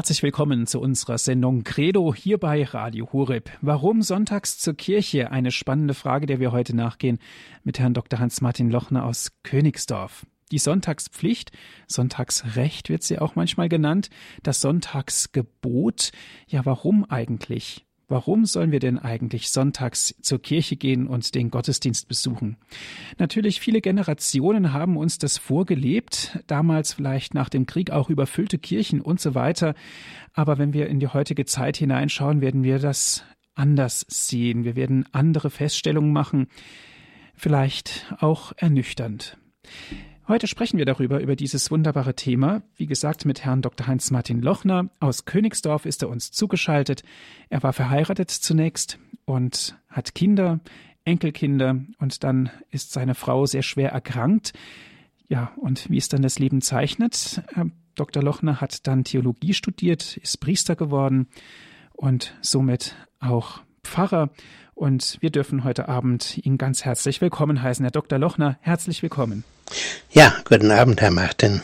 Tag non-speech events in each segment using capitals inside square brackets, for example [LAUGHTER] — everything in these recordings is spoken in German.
Herzlich willkommen zu unserer Sendung Credo hier bei Radio Horeb. Warum sonntags zur Kirche? Eine spannende Frage, der wir heute nachgehen mit Herrn Dr. Hans-Martin Lochner aus Königsdorf. Die Sonntagspflicht, Sonntagsrecht wird sie auch manchmal genannt, das Sonntagsgebot. Ja, warum eigentlich? Warum sollen wir denn eigentlich sonntags zur Kirche gehen und den Gottesdienst besuchen? Natürlich, viele Generationen haben uns das vorgelebt, damals vielleicht nach dem Krieg auch überfüllte Kirchen und so weiter. Aber wenn wir in die heutige Zeit hineinschauen, werden wir das anders sehen. Wir werden andere Feststellungen machen, vielleicht auch ernüchternd. Heute sprechen wir darüber, über dieses wunderbare Thema. Wie gesagt, mit Herrn Dr. Heinz-Martin Lochner. Aus Königsdorf ist er uns zugeschaltet. Er war verheiratet zunächst und hat Kinder, Enkelkinder und dann ist seine Frau sehr schwer erkrankt. Ja, und wie es dann das Leben zeichnet. Herr Dr. Lochner hat dann Theologie studiert, ist Priester geworden und somit auch Pfarrer. Und wir dürfen heute Abend ihn ganz herzlich willkommen heißen. Herr Dr. Lochner, herzlich willkommen. Ja, guten Abend, Herr Martin.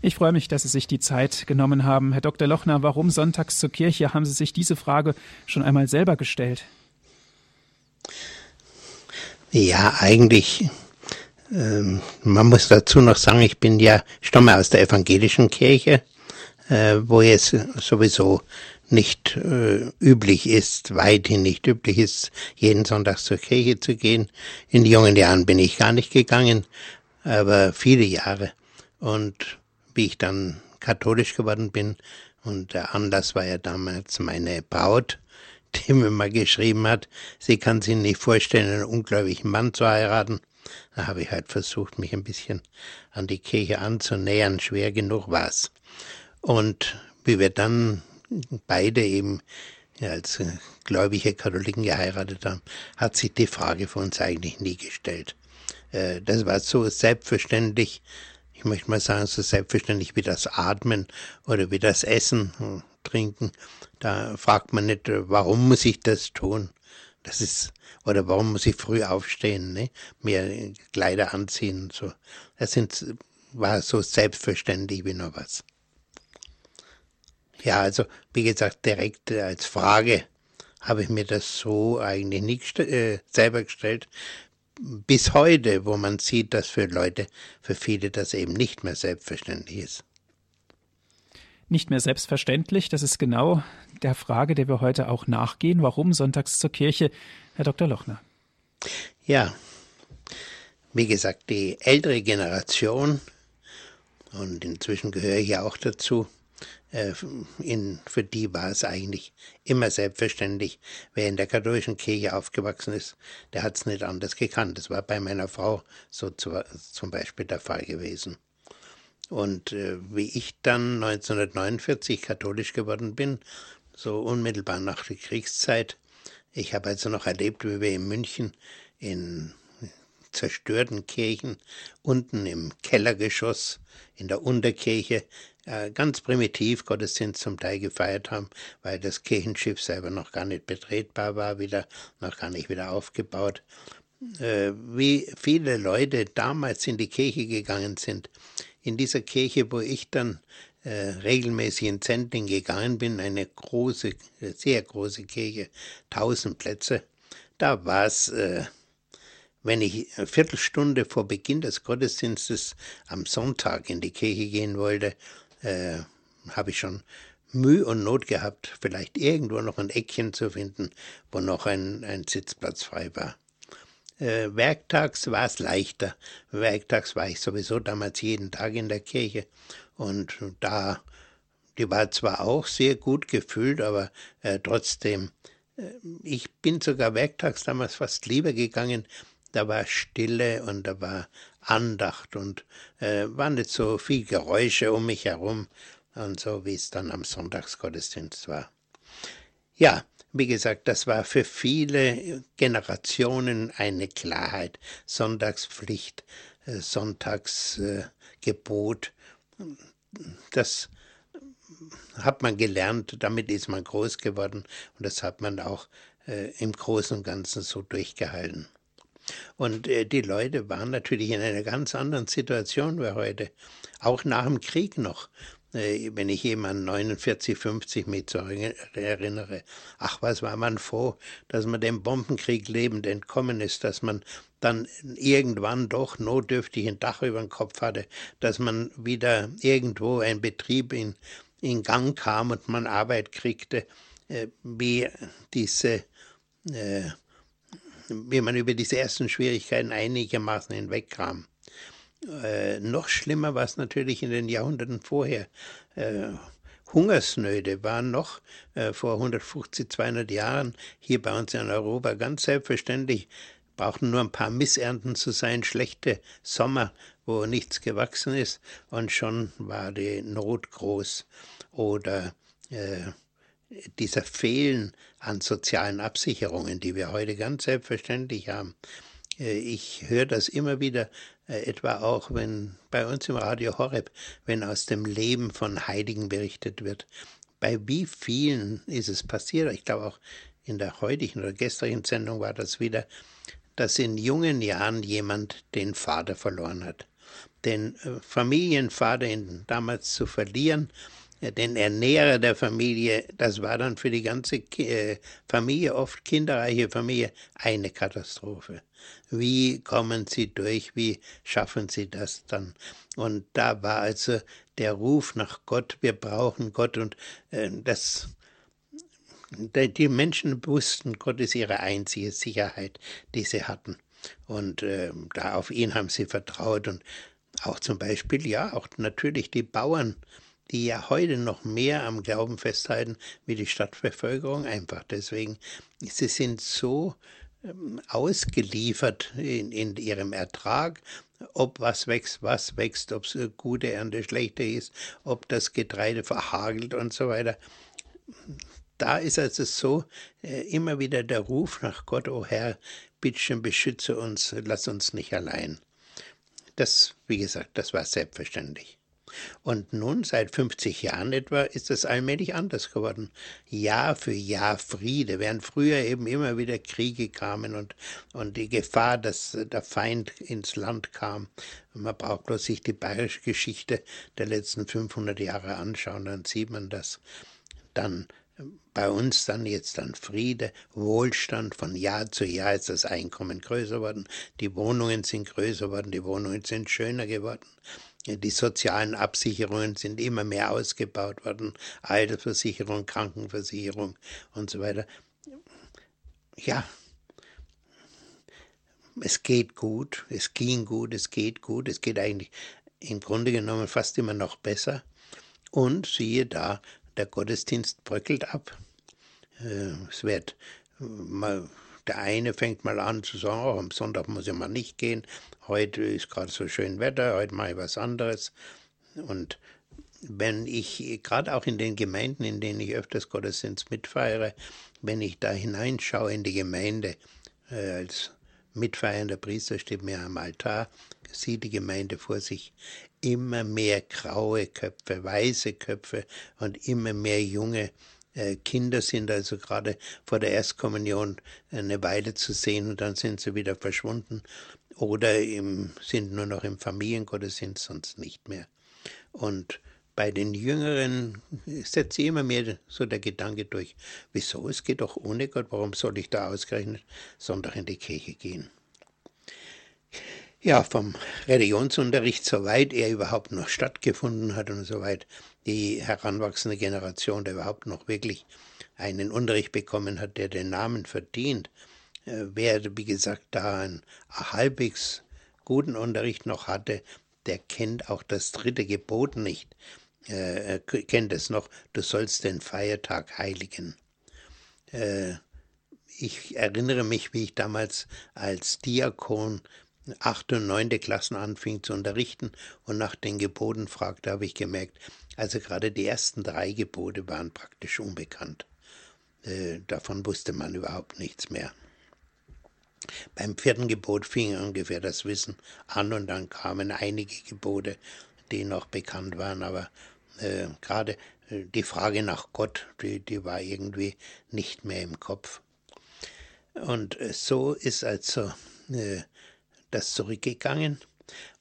Ich freue mich, dass Sie sich die Zeit genommen haben. Herr Dr. Lochner, warum sonntags zur Kirche? Haben Sie sich diese Frage schon einmal selber gestellt? Ja, eigentlich. Ähm, man muss dazu noch sagen, ich bin ja, stamme aus der evangelischen Kirche, äh, wo es sowieso nicht äh, üblich ist, weithin nicht üblich ist, jeden Sonntag zur Kirche zu gehen. In jungen Jahren bin ich gar nicht gegangen, aber viele Jahre. Und wie ich dann katholisch geworden bin, und der Anlass war ja damals meine Braut, [LAUGHS] die mir mal geschrieben hat, sie kann sich nicht vorstellen, einen ungläubigen Mann zu heiraten. Da habe ich halt versucht, mich ein bisschen an die Kirche anzunähern. Schwer genug war's. Und wie wir dann beide eben als gläubige Katholiken geheiratet haben, hat sich die Frage für uns eigentlich nie gestellt. Äh, das war so selbstverständlich, ich möchte mal sagen, so selbstverständlich wie das Atmen oder wie das Essen, hm, Trinken. Da fragt man nicht, warum muss ich das tun? Das ist, oder warum muss ich früh aufstehen, ne? mir Kleider anziehen und so. Das sind, war so selbstverständlich wie noch was. Ja, also wie gesagt, direkt als Frage habe ich mir das so eigentlich nicht äh, selber gestellt bis heute, wo man sieht, dass für Leute, für viele das eben nicht mehr selbstverständlich ist. Nicht mehr selbstverständlich, das ist genau der Frage, der wir heute auch nachgehen. Warum sonntags zur Kirche, Herr Dr. Lochner? Ja, wie gesagt, die ältere Generation, und inzwischen gehöre ich ja auch dazu, äh, in, für die war es eigentlich immer selbstverständlich. Wer in der katholischen Kirche aufgewachsen ist, der hat es nicht anders gekannt. Das war bei meiner Frau so zu, zum Beispiel der Fall gewesen. Und äh, wie ich dann 1949 katholisch geworden bin, so unmittelbar nach der Kriegszeit, ich habe also noch erlebt, wie wir in München in zerstörten Kirchen unten im Kellergeschoss in der Unterkirche äh, ganz primitiv Gottesdienst zum Teil gefeiert haben, weil das Kirchenschiff selber noch gar nicht betretbar war, wieder noch gar nicht wieder aufgebaut. Äh, wie viele Leute damals in die Kirche gegangen sind. In dieser Kirche, wo ich dann äh, regelmäßig in Zentling gegangen bin, eine große, sehr große Kirche, tausend Plätze, da war es äh, wenn ich eine Viertelstunde vor Beginn des Gottesdienstes am Sonntag in die Kirche gehen wollte, äh, habe ich schon Mühe und Not gehabt, vielleicht irgendwo noch ein Eckchen zu finden, wo noch ein, ein Sitzplatz frei war. Äh, werktags war es leichter. Werktags war ich sowieso damals jeden Tag in der Kirche und da, die war zwar auch sehr gut gefüllt, aber äh, trotzdem, äh, ich bin sogar werktags damals fast lieber gegangen, da war Stille und da war Andacht und äh, war nicht so viel Geräusche um mich herum und so, wie es dann am Sonntagsgottesdienst war. Ja, wie gesagt, das war für viele Generationen eine Klarheit. Sonntagspflicht, äh, Sonntagsgebot, das hat man gelernt, damit ist man groß geworden und das hat man auch äh, im Großen und Ganzen so durchgehalten. Und äh, die Leute waren natürlich in einer ganz anderen Situation wie heute. Auch nach dem Krieg noch. äh, wenn ich jemanden 49, 50 mit so erinnere, ach, was war man froh, dass man dem Bombenkrieg lebend entkommen ist, dass man dann irgendwann doch notdürftig ein Dach über den Kopf hatte, dass man wieder irgendwo ein Betrieb in, in Gang kam und man Arbeit kriegte, äh, wie diese äh, wie man über diese ersten Schwierigkeiten einigermaßen hinwegkam. Äh, noch schlimmer war es natürlich in den Jahrhunderten vorher. Äh, Hungersnöte waren noch äh, vor 150, 200 Jahren hier bei uns in Europa ganz selbstverständlich. Brauchten nur ein paar Missernten zu sein, schlechte Sommer, wo nichts gewachsen ist, und schon war die Not groß. Oder äh, dieser Fehlen an sozialen Absicherungen, die wir heute ganz selbstverständlich haben. Äh, ich höre das immer wieder, äh, etwa auch wenn bei uns im Radio Horeb, wenn aus dem Leben von Heiligen berichtet wird. Bei wie vielen ist es passiert? Ich glaube auch in der heutigen oder gestrigen Sendung war das wieder, dass in jungen Jahren jemand den Vater verloren hat. Den äh, Familienvater damals zu verlieren, den Ernährer der Familie, das war dann für die ganze äh, Familie, oft kinderreiche Familie, eine Katastrophe. Wie kommen sie durch? Wie schaffen sie das dann? Und da war also der Ruf nach Gott, wir brauchen Gott und äh, das die Menschen wussten, Gott ist ihre einzige Sicherheit, die sie hatten. Und äh, da auf ihn haben sie vertraut und auch zum Beispiel, ja, auch natürlich die Bauern, die ja heute noch mehr am Glauben festhalten wie die Stadtbevölkerung, einfach deswegen, sie sind so ähm, ausgeliefert in, in ihrem Ertrag, ob was wächst, was wächst, ob es gute Ernte, schlechte ist, ob das Getreide verhagelt und so weiter. Da ist also so äh, immer wieder der Ruf nach Gott, o oh Herr, bitte beschütze uns, lass uns nicht allein. Das, wie gesagt, das war selbstverständlich. Und nun, seit 50 Jahren etwa, ist es allmählich anders geworden. Jahr für Jahr Friede, während früher eben immer wieder Kriege kamen und, und die Gefahr, dass der Feind ins Land kam. Man braucht bloß sich die bayerische Geschichte der letzten 500 Jahre anschauen, dann sieht man das. Dann bei uns dann jetzt dann Friede, Wohlstand, von Jahr zu Jahr ist das Einkommen größer worden, die Wohnungen sind größer geworden, die Wohnungen sind schöner geworden. Die sozialen Absicherungen sind immer mehr ausgebaut worden, Altersversicherung, Krankenversicherung und so weiter. Ja, es geht gut, es ging gut, es geht gut, es geht eigentlich im Grunde genommen fast immer noch besser. Und siehe da, der Gottesdienst bröckelt ab. Äh, es wird mal der eine fängt mal an zu sagen, oh, am Sonntag muss ich mal nicht gehen, heute ist gerade so schön Wetter, heute mache ich was anderes. Und wenn ich, gerade auch in den Gemeinden, in denen ich öfters Gottesdienst mitfeiere, wenn ich da hineinschaue in die Gemeinde, äh, als mitfeiernder Priester steht mir am Altar, sieht die Gemeinde vor sich, immer mehr graue Köpfe, weiße Köpfe und immer mehr junge äh, Kinder sind also gerade vor der Erstkommunion eine Weile zu sehen und dann sind sie wieder verschwunden oder im, sind nur noch im Familiengottesdienst, sonst nicht mehr. Und bei den Jüngeren setzt sich immer mehr so der Gedanke durch, wieso, es geht doch ohne Gott, warum soll ich da ausgerechnet Sonntag in die Kirche gehen? Ja, vom Religionsunterricht, soweit er überhaupt noch stattgefunden hat und soweit die heranwachsende Generation, der überhaupt noch wirklich einen Unterricht bekommen hat, der den Namen verdient, äh, wer, wie gesagt, da einen halbwegs guten Unterricht noch hatte, der kennt auch das dritte Gebot nicht, äh, kennt es noch, du sollst den Feiertag heiligen. Äh, ich erinnere mich, wie ich damals als Diakon achte und neunte Klassen anfing zu unterrichten und nach den Geboten fragte, habe ich gemerkt, also gerade die ersten drei Gebote waren praktisch unbekannt. Äh, davon wusste man überhaupt nichts mehr. Beim vierten Gebot fing ungefähr das Wissen an und dann kamen einige Gebote, die noch bekannt waren, aber äh, gerade äh, die Frage nach Gott, die, die war irgendwie nicht mehr im Kopf. Und äh, so ist also äh, das zurückgegangen.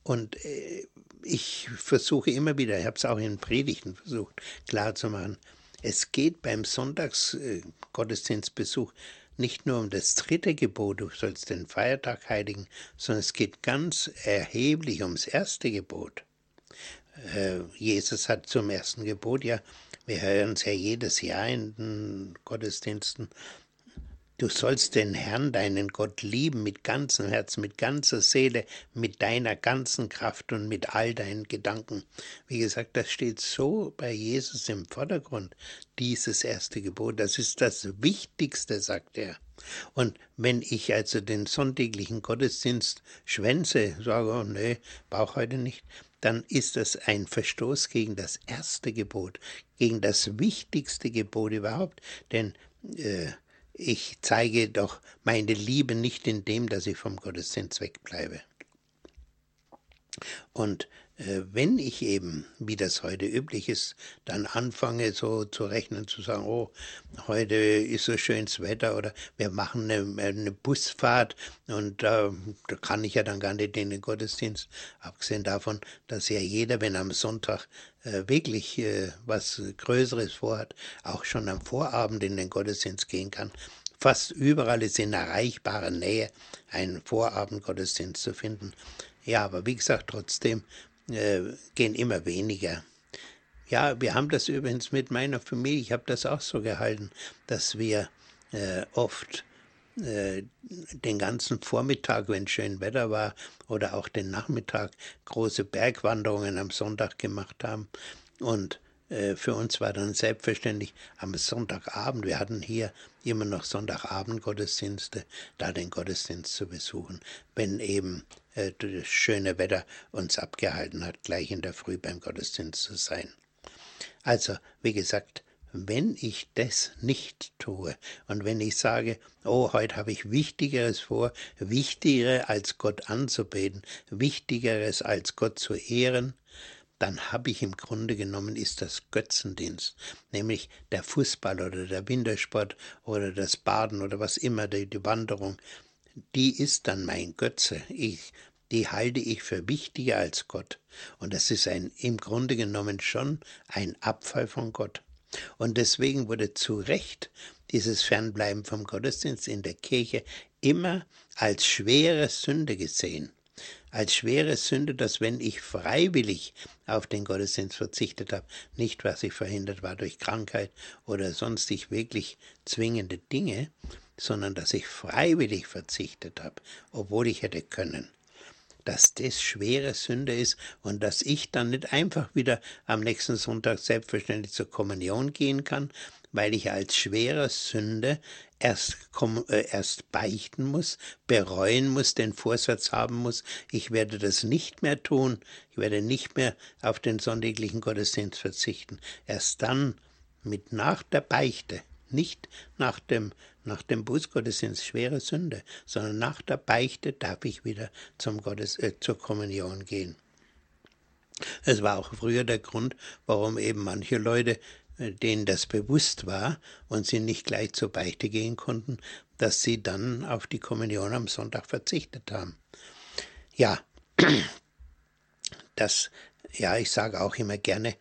Und äh, ich versuche immer wieder, ich habe es auch in Predigten versucht klarzumachen, es geht beim Sonntagsgottesdienstbesuch nicht nur um das dritte Gebot, du sollst den Feiertag heiligen, sondern es geht ganz erheblich ums erste Gebot. Äh, Jesus hat zum ersten Gebot ja, wir hören es ja jedes Jahr in den Gottesdiensten, Du sollst den Herrn, deinen Gott, lieben mit ganzem Herzen, mit ganzer Seele, mit deiner ganzen Kraft und mit all deinen Gedanken. Wie gesagt, das steht so bei Jesus im Vordergrund, dieses erste Gebot. Das ist das Wichtigste, sagt er. Und wenn ich also den sonntäglichen Gottesdienst schwänze, sage, oh nee, brauche heute nicht, dann ist das ein Verstoß gegen das erste Gebot, gegen das wichtigste Gebot überhaupt. Denn äh, ich zeige doch meine Liebe nicht in dem, dass ich vom Gottesdienst wegbleibe. Und wenn ich eben, wie das heute üblich ist, dann anfange so zu rechnen, zu sagen, oh, heute ist so schönes Wetter oder wir machen eine, eine Busfahrt und äh, da kann ich ja dann gar nicht in den Gottesdienst, abgesehen davon, dass ja jeder, wenn am Sonntag äh, wirklich äh, was Größeres vorhat, auch schon am Vorabend in den Gottesdienst gehen kann. Fast überall ist in erreichbarer Nähe ein Vorabendgottesdienst zu finden. Ja, aber wie gesagt, trotzdem äh, gehen immer weniger. Ja, wir haben das übrigens mit meiner Familie, ich habe das auch so gehalten, dass wir äh, oft äh, den ganzen Vormittag, wenn schön Wetter war, oder auch den Nachmittag große Bergwanderungen am Sonntag gemacht haben. Und äh, für uns war dann selbstverständlich am Sonntagabend, wir hatten hier immer noch Sonntagabend-Gottesdienste, da den Gottesdienst zu besuchen, wenn eben äh, das schöne Wetter uns abgehalten hat, gleich in der Früh beim Gottesdienst zu sein. Also, wie gesagt, wenn ich das nicht tue und wenn ich sage, oh, heute habe ich Wichtigeres vor, Wichtigeres als Gott anzubeten, Wichtigeres als Gott zu ehren, dann habe ich im Grunde genommen ist das Götzendienst, nämlich der Fußball oder der Wintersport oder das Baden oder was immer, die Wanderung, die ist dann mein Götze. Ich, die halte ich für wichtiger als Gott. Und das ist ein, im Grunde genommen schon ein Abfall von Gott. Und deswegen wurde zu Recht dieses Fernbleiben vom Gottesdienst in der Kirche immer als schwere Sünde gesehen als schwere Sünde, dass wenn ich freiwillig auf den Gottesdienst verzichtet habe, nicht was ich verhindert war durch Krankheit oder sonstig wirklich zwingende Dinge, sondern dass ich freiwillig verzichtet habe, obwohl ich hätte können, dass das schwere Sünde ist und dass ich dann nicht einfach wieder am nächsten Sonntag selbstverständlich zur Kommunion gehen kann, weil ich als schwere Sünde erst, äh, erst beichten muss, bereuen muss, den Vorsatz haben muss, ich werde das nicht mehr tun, ich werde nicht mehr auf den sonntäglichen Gottesdienst verzichten. Erst dann, mit nach der Beichte, nicht nach dem, nach dem Bußgottesdienst, schwere Sünde, sondern nach der Beichte darf ich wieder zum Gottes, äh, zur Kommunion gehen. Es war auch früher der Grund, warum eben manche Leute denen das bewusst war und sie nicht gleich zur Beichte gehen konnten, dass sie dann auf die Kommunion am Sonntag verzichtet haben. Ja, [CLEARS THROAT] das, ja, ich sage auch immer gerne,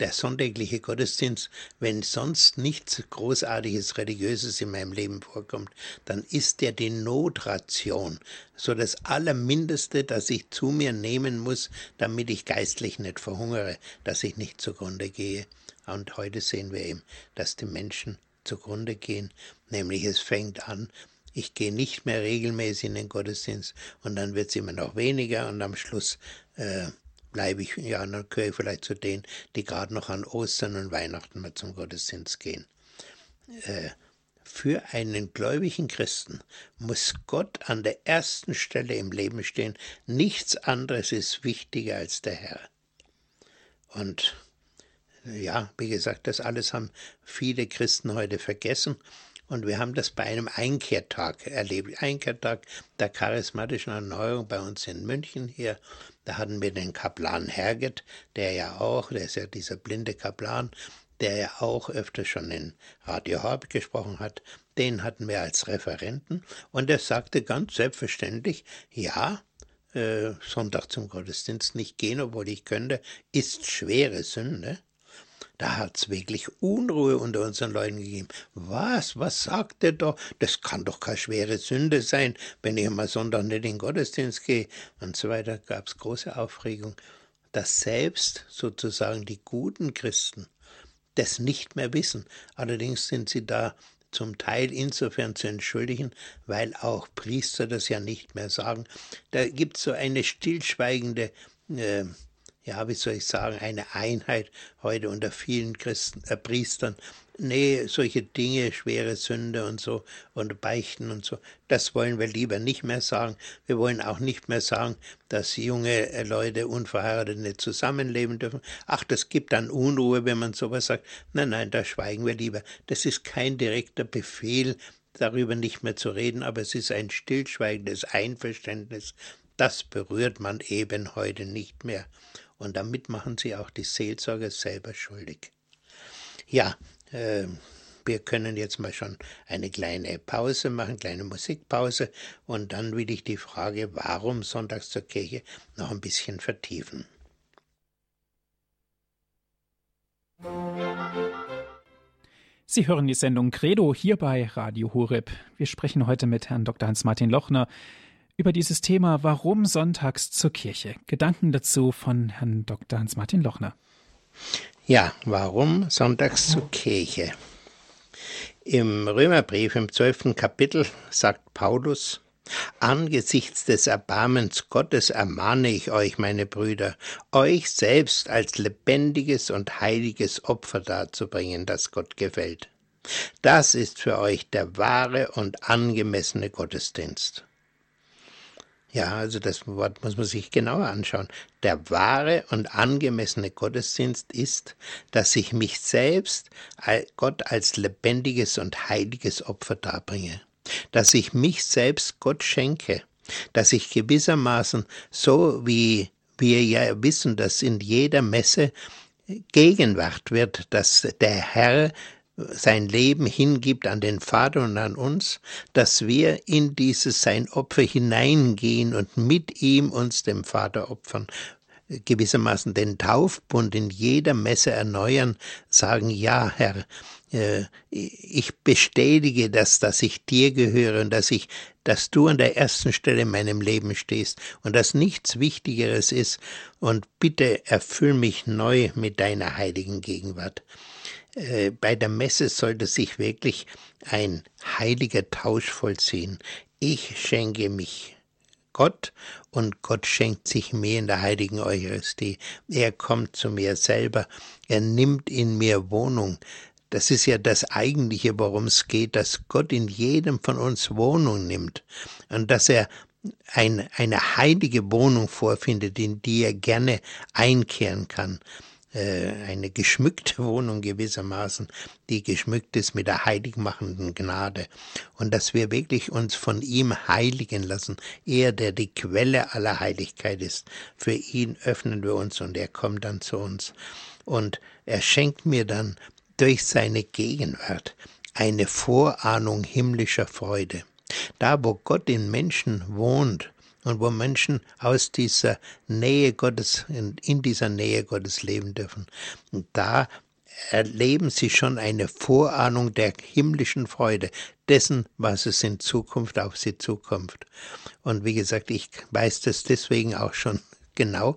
der sonntägliche Gottesdienst, wenn sonst nichts Großartiges Religiöses in meinem Leben vorkommt, dann ist der die Notration, so das Allermindeste, das ich zu mir nehmen muss, damit ich geistlich nicht verhungere, dass ich nicht zugrunde gehe. Und heute sehen wir eben, dass die Menschen zugrunde gehen, nämlich es fängt an, ich gehe nicht mehr regelmäßig in den Gottesdienst und dann wird es immer noch weniger und am Schluss äh, bleibe ich, ja, dann gehöre ich vielleicht zu denen, die gerade noch an Ostern und Weihnachten mal zum Gottesdienst gehen. Äh, für einen gläubigen Christen muss Gott an der ersten Stelle im Leben stehen. Nichts anderes ist wichtiger als der Herr. Und ja, wie gesagt, das alles haben viele Christen heute vergessen. Und wir haben das bei einem Einkehrtag erlebt. Einkehrtag der charismatischen Erneuerung bei uns in München hier. Da hatten wir den Kaplan Herget, der ja auch, der ist ja dieser blinde Kaplan, der ja auch öfter schon in Radio Horb gesprochen hat, den hatten wir als Referenten und er sagte ganz selbstverständlich, ja, äh, Sonntag zum Gottesdienst nicht gehen, obwohl ich könnte, ist schwere Sünde. Da hat's wirklich Unruhe unter unseren Leuten gegeben. Was? Was sagt er da? Das kann doch keine schwere Sünde sein, wenn ich am Sonntag nicht in den Gottesdienst gehe. Und so weiter gab's große Aufregung, dass selbst sozusagen die guten Christen das nicht mehr wissen. Allerdings sind sie da zum Teil insofern zu entschuldigen, weil auch Priester das ja nicht mehr sagen. Da gibt es so eine stillschweigende, äh, ja, wie soll ich sagen, eine Einheit heute unter vielen Christen, äh, Priestern, nee, solche Dinge, schwere Sünde und so und Beichten und so, das wollen wir lieber nicht mehr sagen. Wir wollen auch nicht mehr sagen, dass junge äh, Leute unverheiratet nicht zusammenleben dürfen. Ach, das gibt dann Unruhe, wenn man sowas sagt. Nein, nein, da schweigen wir lieber. Das ist kein direkter Befehl, darüber nicht mehr zu reden, aber es ist ein stillschweigendes Einverständnis. Das berührt man eben heute nicht mehr. Und damit machen sie auch die Seelsorger selber schuldig. Ja, äh, wir können jetzt mal schon eine kleine Pause machen, kleine Musikpause, und dann will ich die Frage, warum sonntags zur Kirche, noch ein bisschen vertiefen. Sie hören die Sendung Credo hier bei Radio Horeb. Wir sprechen heute mit Herrn Dr. Hans-Martin Lochner über dieses Thema Warum sonntags zur Kirche. Gedanken dazu von Herrn Dr. Hans-Martin Lochner. Ja, warum sonntags zur Kirche? Im Römerbrief im zwölften Kapitel sagt Paulus, Angesichts des Erbarmens Gottes ermahne ich euch, meine Brüder, euch selbst als lebendiges und heiliges Opfer darzubringen, das Gott gefällt. Das ist für euch der wahre und angemessene Gottesdienst. Ja, also das Wort muss man sich genauer anschauen. Der wahre und angemessene Gottesdienst ist, dass ich mich selbst Gott als lebendiges und heiliges Opfer darbringe, dass ich mich selbst Gott schenke, dass ich gewissermaßen so wie wir ja wissen, dass in jeder Messe Gegenwart wird, dass der Herr sein Leben hingibt an den Vater und an uns, dass wir in dieses sein Opfer hineingehen und mit ihm uns dem Vater opfern, gewissermaßen den Taufbund in jeder Messe erneuern, sagen, ja, Herr, äh, ich bestätige das, dass ich dir gehöre und dass ich, dass du an der ersten Stelle in meinem Leben stehst und dass nichts Wichtigeres ist und bitte erfüll mich neu mit deiner heiligen Gegenwart. Äh, bei der Messe sollte sich wirklich ein heiliger Tausch vollziehen. Ich schenke mich Gott und Gott schenkt sich mir in der heiligen Eucharistie. Er kommt zu mir selber, er nimmt in mir Wohnung. Das ist ja das Eigentliche, worum es geht, dass Gott in jedem von uns Wohnung nimmt und dass er ein, eine heilige Wohnung vorfindet, in die er gerne einkehren kann. Äh, eine geschmückte [LAUGHS] Wohnung gewissermaßen, die geschmückt ist mit der heiligmachenden Gnade. Und dass wir wirklich uns von ihm heiligen lassen. Er, der die Quelle aller Heiligkeit ist. Für ihn öffnen wir uns und er kommt dann zu uns. Und er schenkt mir dann durch seine Gegenwart eine Vorahnung himmlischer Freude. Da, wo Gott in Menschen wohnt, und wo Menschen aus dieser Nähe Gottes, in, in dieser Nähe Gottes leben dürfen. Und da erleben sie schon eine Vorahnung der himmlischen Freude, dessen, was es in Zukunft auf sie zukommt. Und wie gesagt, ich weiß das deswegen auch schon genau,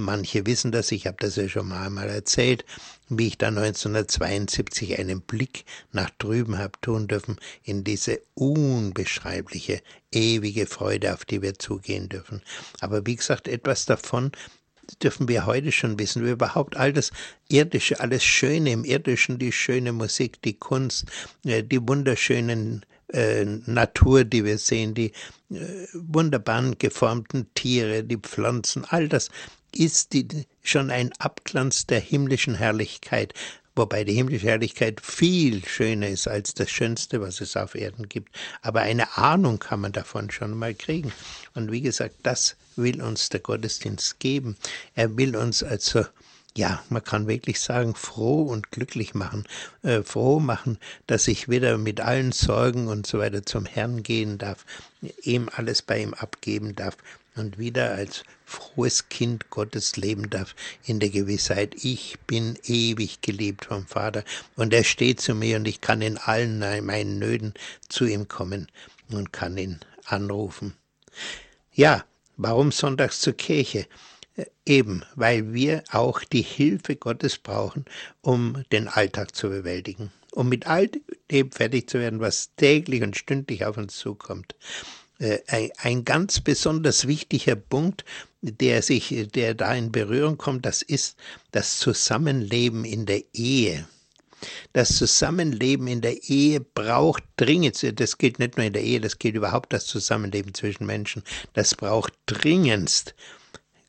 Manche wissen das, ich habe das ja schon mal einmal erzählt, wie ich da 1972 einen Blick nach drüben habe tun dürfen in diese unbeschreibliche, ewige Freude, auf die wir zugehen dürfen. Aber wie gesagt, etwas davon dürfen wir heute schon wissen, wie überhaupt all das Irdische, alles Schöne im Irdischen, die schöne Musik, die Kunst, äh, die wunderschönen äh, Natur, die wir sehen, die äh, wunderbaren geformten Tiere, die Pflanzen, all das ist die, schon ein Abglanz der himmlischen Herrlichkeit, wobei die himmlische Herrlichkeit viel schöner ist als das Schönste, was es auf Erden gibt. Aber eine Ahnung kann man davon schon mal kriegen. Und wie gesagt, das will uns der Gottesdienst geben. Er will uns also ja, man kann wirklich sagen, froh und glücklich machen, äh, froh machen, dass ich wieder mit allen Sorgen und so weiter zum Herrn gehen darf, ihm alles bei ihm abgeben darf und wieder als frohes Kind Gottes leben darf, in der Gewissheit, ich bin ewig geliebt vom Vater und er steht zu mir und ich kann in allen meinen Nöten zu ihm kommen und kann ihn anrufen. Ja, warum sonntags zur Kirche? Äh, eben, weil wir auch die Hilfe Gottes brauchen, um den Alltag zu bewältigen, um mit all dem fertig zu werden, was täglich und stündlich auf uns zukommt. Äh, ein, ganz besonders wichtiger Punkt, der sich, der da in Berührung kommt, das ist das Zusammenleben in der Ehe. Das Zusammenleben in der Ehe braucht dringend, das gilt nicht nur in der Ehe, das gilt überhaupt das Zusammenleben zwischen Menschen, das braucht dringendst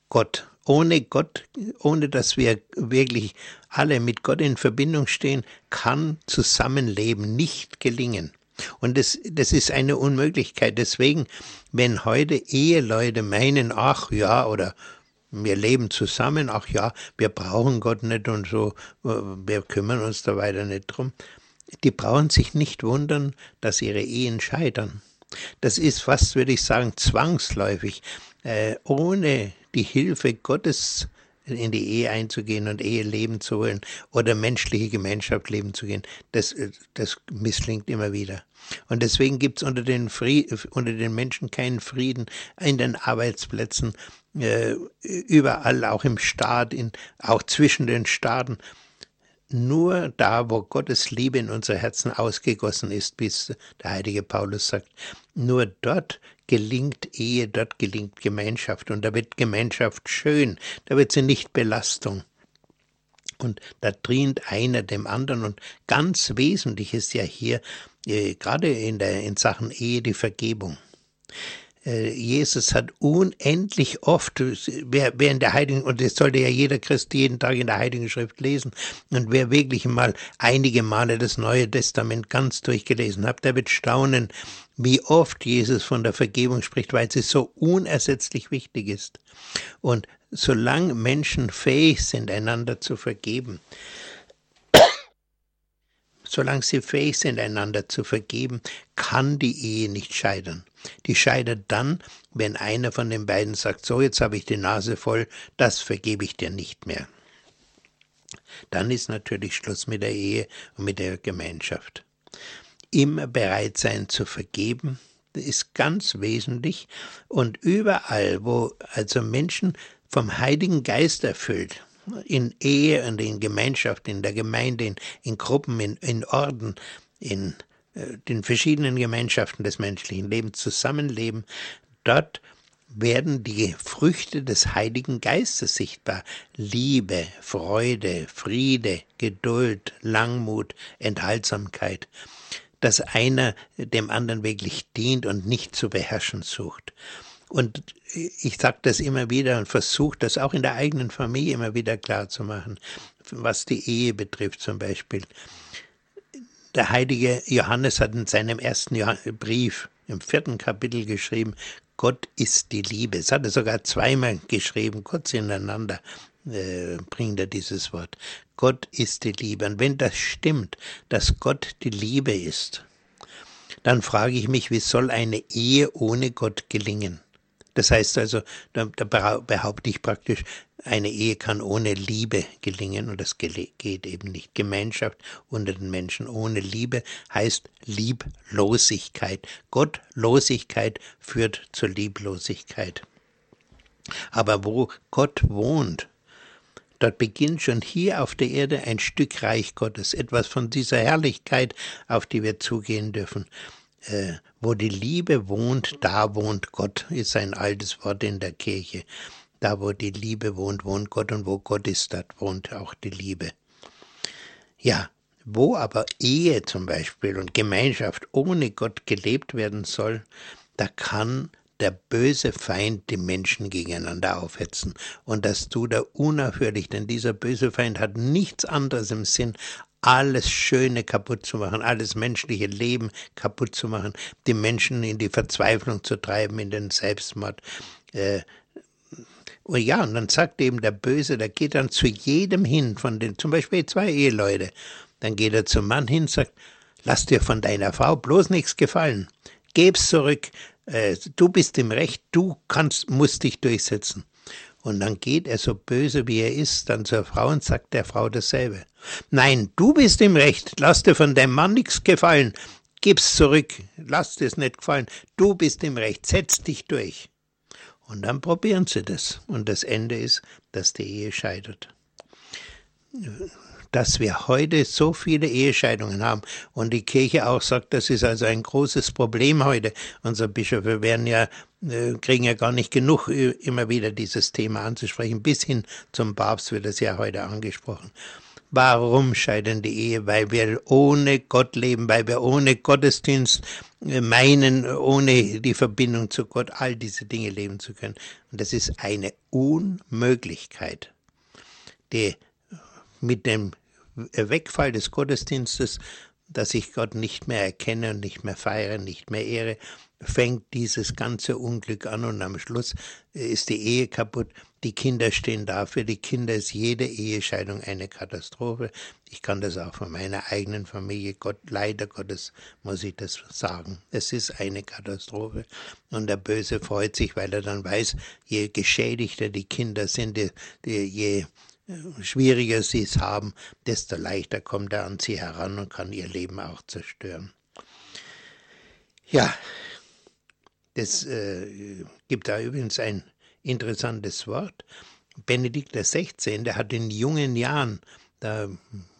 Gott. Ohne Gott, ohne dass wir wirklich alle mit Gott in Verbindung stehen, kann Zusammenleben nicht gelingen. Und das, das ist eine Unmöglichkeit. Deswegen, wenn heute Eheleute meinen, ach ja, oder wir leben zusammen, ach ja, wir brauchen Gott nicht und so, wir kümmern uns da weiter nicht drum, die brauchen sich nicht wundern, dass ihre Ehen scheitern. Das ist fast, würde ich sagen, zwangsläufig. Äh, ohne die Hilfe Gottes in die Ehe einzugehen und Ehe leben zu wollen oder menschliche Gemeinschaft leben zu gehen, das, das misslingt immer wieder. Und deswegen gibt es unter, den unter den Menschen keinen Frieden in den Arbeitsplätzen, äh, überall, auch im Staat, in, auch zwischen den Staaten. Nur da, wo Gottes Liebe in unser Herzen ausgegossen ist, bis der heilige Paulus sagt, nur dort gelingt Ehe, dort gelingt Gemeinschaft und da wird Gemeinschaft schön, da wird sie nicht Belastung. Und da dient einer dem anderen und ganz wesentlich ist ja hier äh, gerade in, der, in Sachen Ehe die Vergebung. Äh, Jesus hat unendlich oft, wer, wer in der Heiligen, und das sollte ja jeder Christ jeden Tag in der Heiligen Schrift lesen, und wer wirklich mal einige Male das Neue Testament ganz durchgelesen hat, der wird staunen, wie oft Jesus von der Vergebung spricht, weil sie so unersetzlich wichtig ist. Und solange Menschen fähig sind, einander zu vergeben, solange sie fähig sind, einander zu vergeben, kann die Ehe nicht scheitern. Die scheitert dann, wenn einer von den beiden sagt, so jetzt habe ich die Nase voll, das vergebe ich dir nicht mehr. Dann ist natürlich Schluss mit der Ehe und mit der Gemeinschaft immer bereit sein zu vergeben, ist ganz wesentlich. Und überall, wo also Menschen vom Heiligen Geist erfüllt, in Ehe und in Gemeinschaft, in der Gemeinde, in, in Gruppen, in, in Orden, in äh, den verschiedenen Gemeinschaften des menschlichen Lebens zusammenleben, dort werden die Früchte des Heiligen Geistes sichtbar. Liebe, Freude, Friede, Geduld, Langmut, Enthaltsamkeit dass einer dem anderen wirklich dient und nicht zu beherrschen sucht. Und ich sage das immer wieder und versuche das auch in der eigenen Familie immer wieder klar zu machen, was die Ehe betrifft zum Beispiel. Der heilige Johannes hat in seinem ersten Brief im vierten Kapitel geschrieben, Gott ist die Liebe. Das hat er sogar zweimal geschrieben, kurz ineinander äh, bringt er dieses Wort. Gott ist die Liebe. Und wenn das stimmt, dass Gott die Liebe ist, dann frage ich mich, wie soll eine Ehe ohne Gott gelingen? Das heißt also, da, behaupte ich praktisch, eine Ehe kann ohne Liebe gelingen und das geht eben nicht. Gemeinschaft unter den Menschen ohne Liebe heißt Lieblosigkeit. Gottlosigkeit führt zur Lieblosigkeit. Aber wo Gott wohnt, Dort beginnt schon hier auf der Erde ein Stück Reich Gottes, etwas von dieser Herrlichkeit, auf die wir zugehen dürfen. Äh, wo die Liebe wohnt, da wohnt Gott, ist ein altes Wort in der Kirche. Da, wo die Liebe wohnt, wohnt Gott und wo Gott ist, dort wohnt auch die Liebe. Ja, wo aber Ehe zum Beispiel und Gemeinschaft ohne Gott gelebt werden soll, da kann der böse Feind die Menschen gegeneinander aufhetzen. Und das tut er unaufhörlich, denn dieser böse Feind hat nichts anderes im Sinn, alles Schöne kaputt zu machen, alles menschliche Leben kaputt zu machen, die Menschen in die Verzweiflung zu treiben, in den Selbstmord. Äh, und ja, und dann sagt eben der Böse, der geht dann zu jedem hin, von den, zum Beispiel zwei Eheleute. Dann geht er zum Mann hin, sagt, lass dir von deiner Frau bloß nichts gefallen. Geb's zurück, äh, du bist im Recht, du kannst, musst dich durchsetzen. Und dann geht er so böse wie er ist dann zur Frau und sagt der Frau dasselbe. Nein, du bist im Recht, lass dir von deinem Mann nichts gefallen, gib's zurück, lass dir's nicht gefallen, du bist im Recht, setz dich durch. Und dann probieren sie das. Und das Ende ist, dass die Ehe scheitert dass wir heute so viele Ehescheidungen haben und die Kirche auch sagt, das ist also ein großes Problem heute. Unsere Bischöfe werden ja äh, kriegen ja gar nicht genug, äh, immer wieder dieses Thema anzusprechen. Bis hin zum Papst wird das ja heute angesprochen. Warum scheiden die Ehe? Weil wir ohne Gott leben, weil wir ohne Gottesdienst äh, meinen, ohne die Verbindung zu Gott all diese Dinge leben zu können. Und das ist eine Unmöglichkeit, die mit dem Wegfall des Gottesdienstes, dass ich Gott nicht mehr erkenne und nicht mehr feiere, nicht mehr ehre, fängt dieses ganze Unglück an und am Schluss ist die Ehe kaputt. Die Kinder stehen da. Für die Kinder ist jede Ehescheidung eine Katastrophe. Ich kann das auch von meiner eigenen Familie, Gott, leider Gottes muss ich das sagen. Es ist eine Katastrophe. Und der Böse freut sich, weil er dann weiß, je geschädigter die Kinder sind, je schwieriger sie es haben, desto leichter kommt er an sie heran und kann ihr Leben auch zerstören. Ja, das äh, gibt da übrigens ein interessantes Wort. Benedikt XVI., der hat in jungen Jahren, da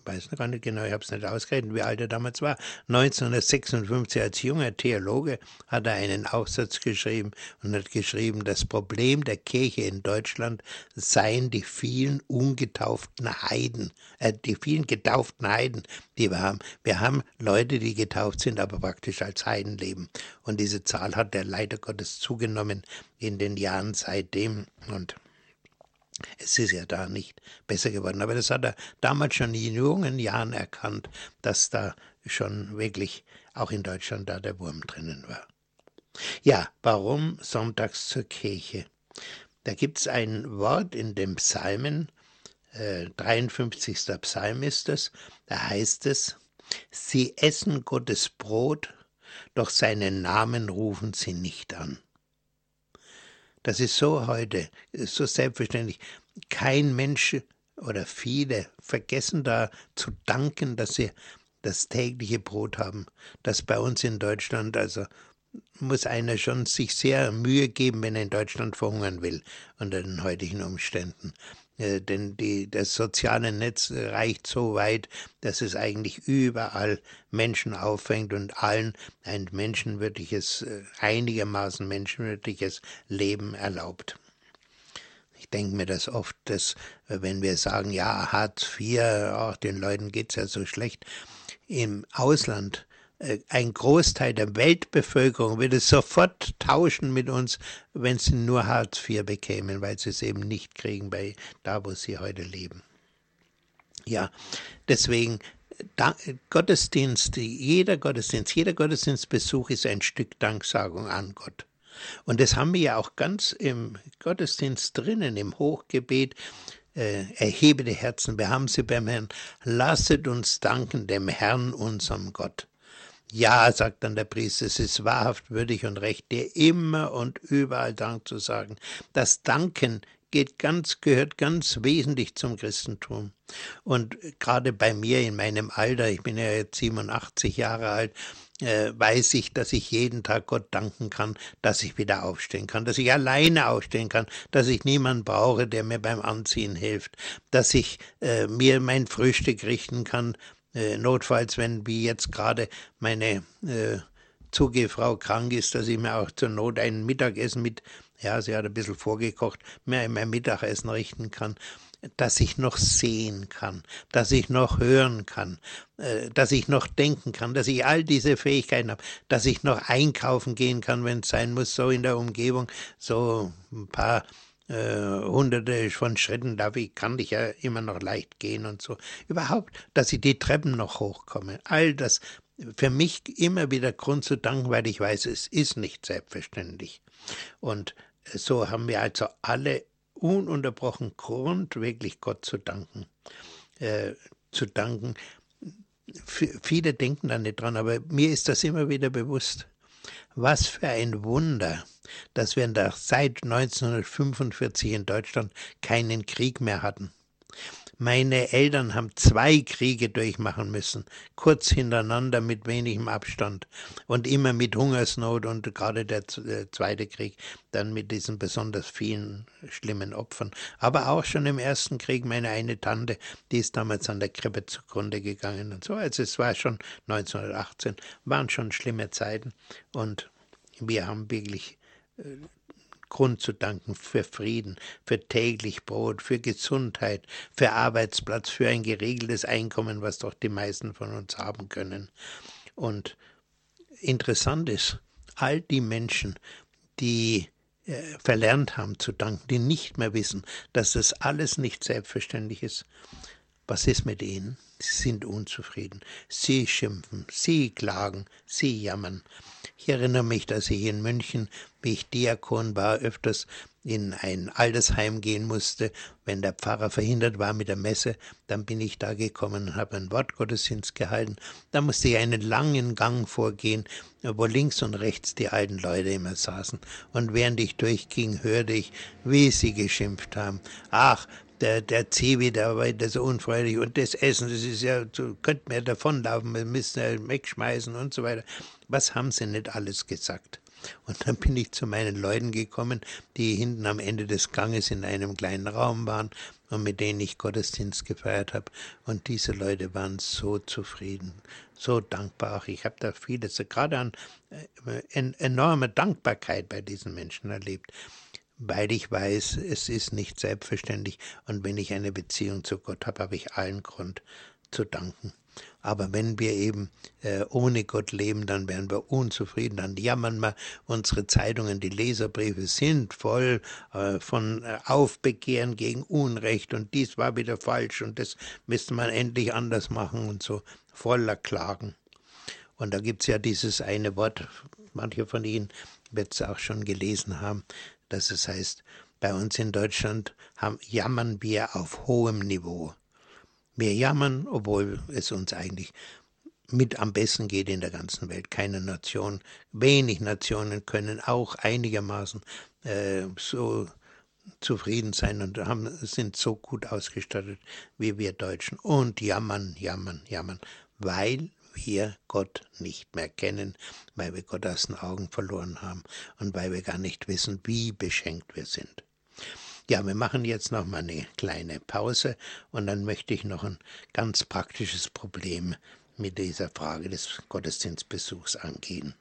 weiß noch gar nicht genau, ich habe es nicht ausgerechnet, wie alt er damals war. 1956 als junger Theologe hat er einen Aufsatz geschrieben und hat geschrieben, das Problem der Kirche in Deutschland seien die vielen ungetauften Heiden, äh, die vielen getauften Heiden, die wir haben. Wir haben Leute, die getauft sind, aber praktisch als Heiden leben. Und diese Zahl hat der leider Gottes zugenommen in den Jahren seitdem und es ist ja da nicht besser geworden. Aber das hat er damals schon in jungen Jahren erkannt, dass da schon wirklich auch in Deutschland da der Wurm drinnen war. Ja, warum sonntags zur Kirche? Da gibt es ein Wort in dem Psalmen, äh, 53. Psalm ist es, da heißt es, Sie essen Gottes Brot, doch seinen Namen rufen sie nicht an. Das ist so heute, so selbstverständlich. Kein Mensch oder viele vergessen da zu danken, dass sie das tägliche Brot haben, das bei uns in Deutschland, also muss einer schon sich sehr Mühe geben, wenn er in Deutschland verhungern will, unter den heutigen Umständen. Äh, denn die, das soziale Netz reicht so weit, dass es eigentlich überall Menschen auffängt und allen ein menschenwürdiges, äh, einigermaßen menschenwürdiges Leben erlaubt. Ich denke mir das oft, dass äh, wenn wir sagen, ja, Hartz IV, ach, den Leuten geht's ja so schlecht, im Ausland äh, ein Großteil der Weltbevölkerung würde sofort tauschen mit uns, wenn sie nur Hartz IV bekämen, weil sie es eben nicht kriegen bei da, wo sie heute leben. Ja, deswegen Gottesdienst, jeder Gottesdienst, jeder Gottesdienstbesuch ist ein Stück Danksagung an Gott. Und das haben wir ja auch ganz im Gottesdienst drinnen, im Hochgebet. Äh, erhebe die Herzen, wir haben sie beim Herrn. Lasset uns danken dem Herrn, unserem Gott. Ja, sagt dann der Priester, es ist wahrhaft würdig und recht, dir immer und überall Dank zu sagen. Das Danken geht ganz, gehört ganz wesentlich zum Christentum. Und gerade bei mir in meinem Alter, ich bin ja jetzt 87 Jahre alt, äh, weiß ich, dass ich jeden Tag Gott danken kann, dass ich wieder aufstehen kann, dass ich alleine aufstehen kann, dass ich niemanden brauche, der mir beim Anziehen hilft, dass ich äh, mir mein Frühstück richten kann, notfalls, wenn wie jetzt gerade meine äh, Zugehfrau krank ist, dass ich mir auch zur Not ein Mittagessen mit, ja, sie hat ein bisschen vorgekocht, mir mein Mittagessen richten kann, dass ich noch sehen kann, dass ich noch hören kann, äh, dass ich noch denken kann, dass ich all diese Fähigkeiten habe, dass ich noch einkaufen gehen kann, wenn es sein muss, so in der Umgebung, so ein paar äh, hunderte von Schritten, da kann ich ja immer noch leicht gehen und so. Überhaupt, dass ich die Treppen noch hochkomme. All das für mich immer wieder Grund zu danken, weil ich weiß, es ist nicht selbstverständlich. Und so haben wir also alle ununterbrochen Grund, wirklich Gott zu danken. Äh, zu danken. F viele denken da nicht dran, aber mir ist das immer wieder bewusst. Was für ein Wunder, dass wir seit 1945 in Deutschland keinen Krieg mehr hatten. Meine Eltern haben zwei Kriege durchmachen müssen, kurz hintereinander mit wenigem Abstand und immer mit Hungersnot und gerade der, der, zweite Krieg dann mit diesen besonders vielen schlimmen Opfern. Aber auch schon im ersten Krieg meine eine Tante, die ist damals an der Krippe zugrunde gegangen und so. Also es war schon 1918, waren schon schlimme Zeiten und wir haben wirklich äh, Grund zu danken für Frieden, für täglich Brot, für Gesundheit, für Arbeitsplatz, für ein geregeltes Einkommen, was doch die meisten von uns haben können. Und interessant ist, all die Menschen, die äh, verlernt haben zu danken, die nicht mehr wissen, dass das alles nicht selbstverständlich ist, was ist mit ihnen? Sie sind unzufrieden. Sie schimpfen, sie klagen, sie jammern. Ich erinnere mich, dass ich in München, wie ich Diakon war, öfters in ein Altersheim gehen musste. Wenn der Pfarrer verhindert war mit der Messe, dann bin ich da gekommen und habe einen Wortgottesdienst gehalten. Da musste ich einen langen Gang vorgehen, wo links und rechts die alten Leute immer saßen. Und während ich durchging, hörte ich, wie sie geschimpft haben. Ach, der, der Zivi, der war das so unfreundlich und das Essen, das ist ja, könnten wir davonlaufen, wir müssen ja wegschmeißen und so weiter. Was haben sie nicht alles gesagt? Und dann bin ich zu meinen Leuten gekommen, die hinten am Ende des Ganges in einem kleinen Raum waren und mit denen ich Gottesdienst gefeiert habe. Und diese Leute waren so zufrieden, so dankbar. Ich habe da vieles, gerade an äh, enorme Dankbarkeit bei diesen Menschen erlebt weil ich weiß, es ist nicht selbstverständlich und wenn ich eine Beziehung zu Gott habe, habe ich allen Grund zu danken. Aber wenn wir eben äh, ohne Gott leben, dann werden wir unzufrieden, dann jammern wir. Unsere Zeitungen, die Leserbriefe sind voll äh, von äh, Aufbegehren gegen Unrecht und dies war wieder falsch und das müsste man endlich anders machen und so voller Klagen. Und da gibt es ja dieses eine Wort, manche von Ihnen wird es auch schon gelesen haben, dass es heißt, bei uns in Deutschland haben, jammern wir auf hohem Niveau. Wir jammern, obwohl es uns eigentlich mit am besten geht in der ganzen Welt. Keine Nation, wenig Nationen können auch einigermaßen äh, so zufrieden sein und haben, sind so gut ausgestattet wie wir Deutschen und jammern, jammern, jammern, weil wir Gott nicht mehr kennen, weil wir Gott aus den Augen verloren haben und weil wir gar nicht wissen, wie beschenkt wir sind. Ja, wir machen jetzt noch mal eine kleine Pause und dann möchte ich noch ein ganz praktisches Problem mit dieser Frage des Gottesdienstbesuchs angehen.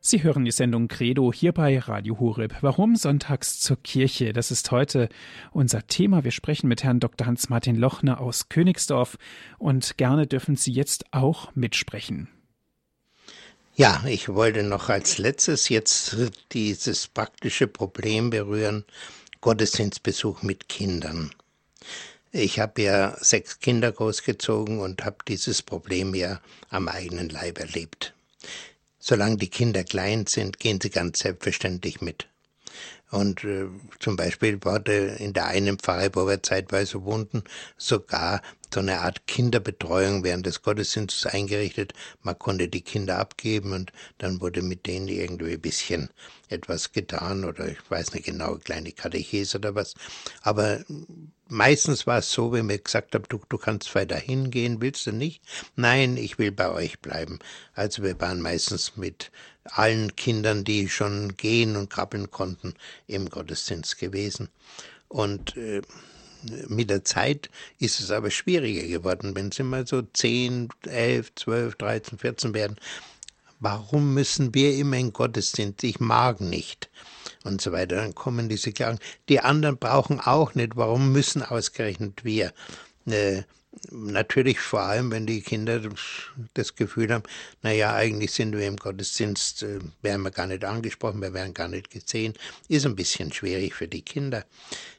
Sie hören die Sendung Credo hier bei Radio Horeb. Warum sonntags zur Kirche? Das ist heute unser Thema. Wir sprechen mit Herrn Dr. Hans-Martin Lochner aus Königsdorf und gerne dürfen Sie jetzt auch mitsprechen. Ja, ich wollte noch als letztes jetzt dieses praktische Problem berühren, Gottesdienstbesuch mit Kindern. Ich habe ja sechs Kinder großgezogen und habe dieses Problem ja am eigenen Leib erlebt. Solange die Kinder klein sind, gehen sie ganz selbstverständlich mit. Und äh, zum Beispiel wurde in der einen Pfarre, wo wir zeitweise wohnten, sogar so eine Art Kinderbetreuung während des Gottesdienstes eingerichtet. Man konnte die Kinder abgeben und dann wurde mit denen irgendwie ein bisschen etwas getan oder ich weiß nicht genau, kleine Katechese oder was. Aber meistens war es so, wenn mir gesagt habe, du, du kannst weiter hingehen, willst du nicht? Nein, ich will bei euch bleiben. Also wir waren meistens mit allen Kindern, die schon gehen und krabbeln konnten, im Gottesdienst gewesen. Und äh, mit der Zeit ist es aber schwieriger geworden, wenn es immer so 10, 11, 12, 13, 14 werden. Warum müssen wir immer in Gottesdienst? Ich mag nicht. Und so weiter. Dann kommen diese Klagen. Die anderen brauchen auch nicht. Warum müssen ausgerechnet wir? Äh, natürlich vor allem, wenn die Kinder das Gefühl haben, naja, eigentlich sind wir im Gottesdienst, äh, werden wir gar nicht angesprochen, wir werden gar nicht gesehen, ist ein bisschen schwierig für die Kinder.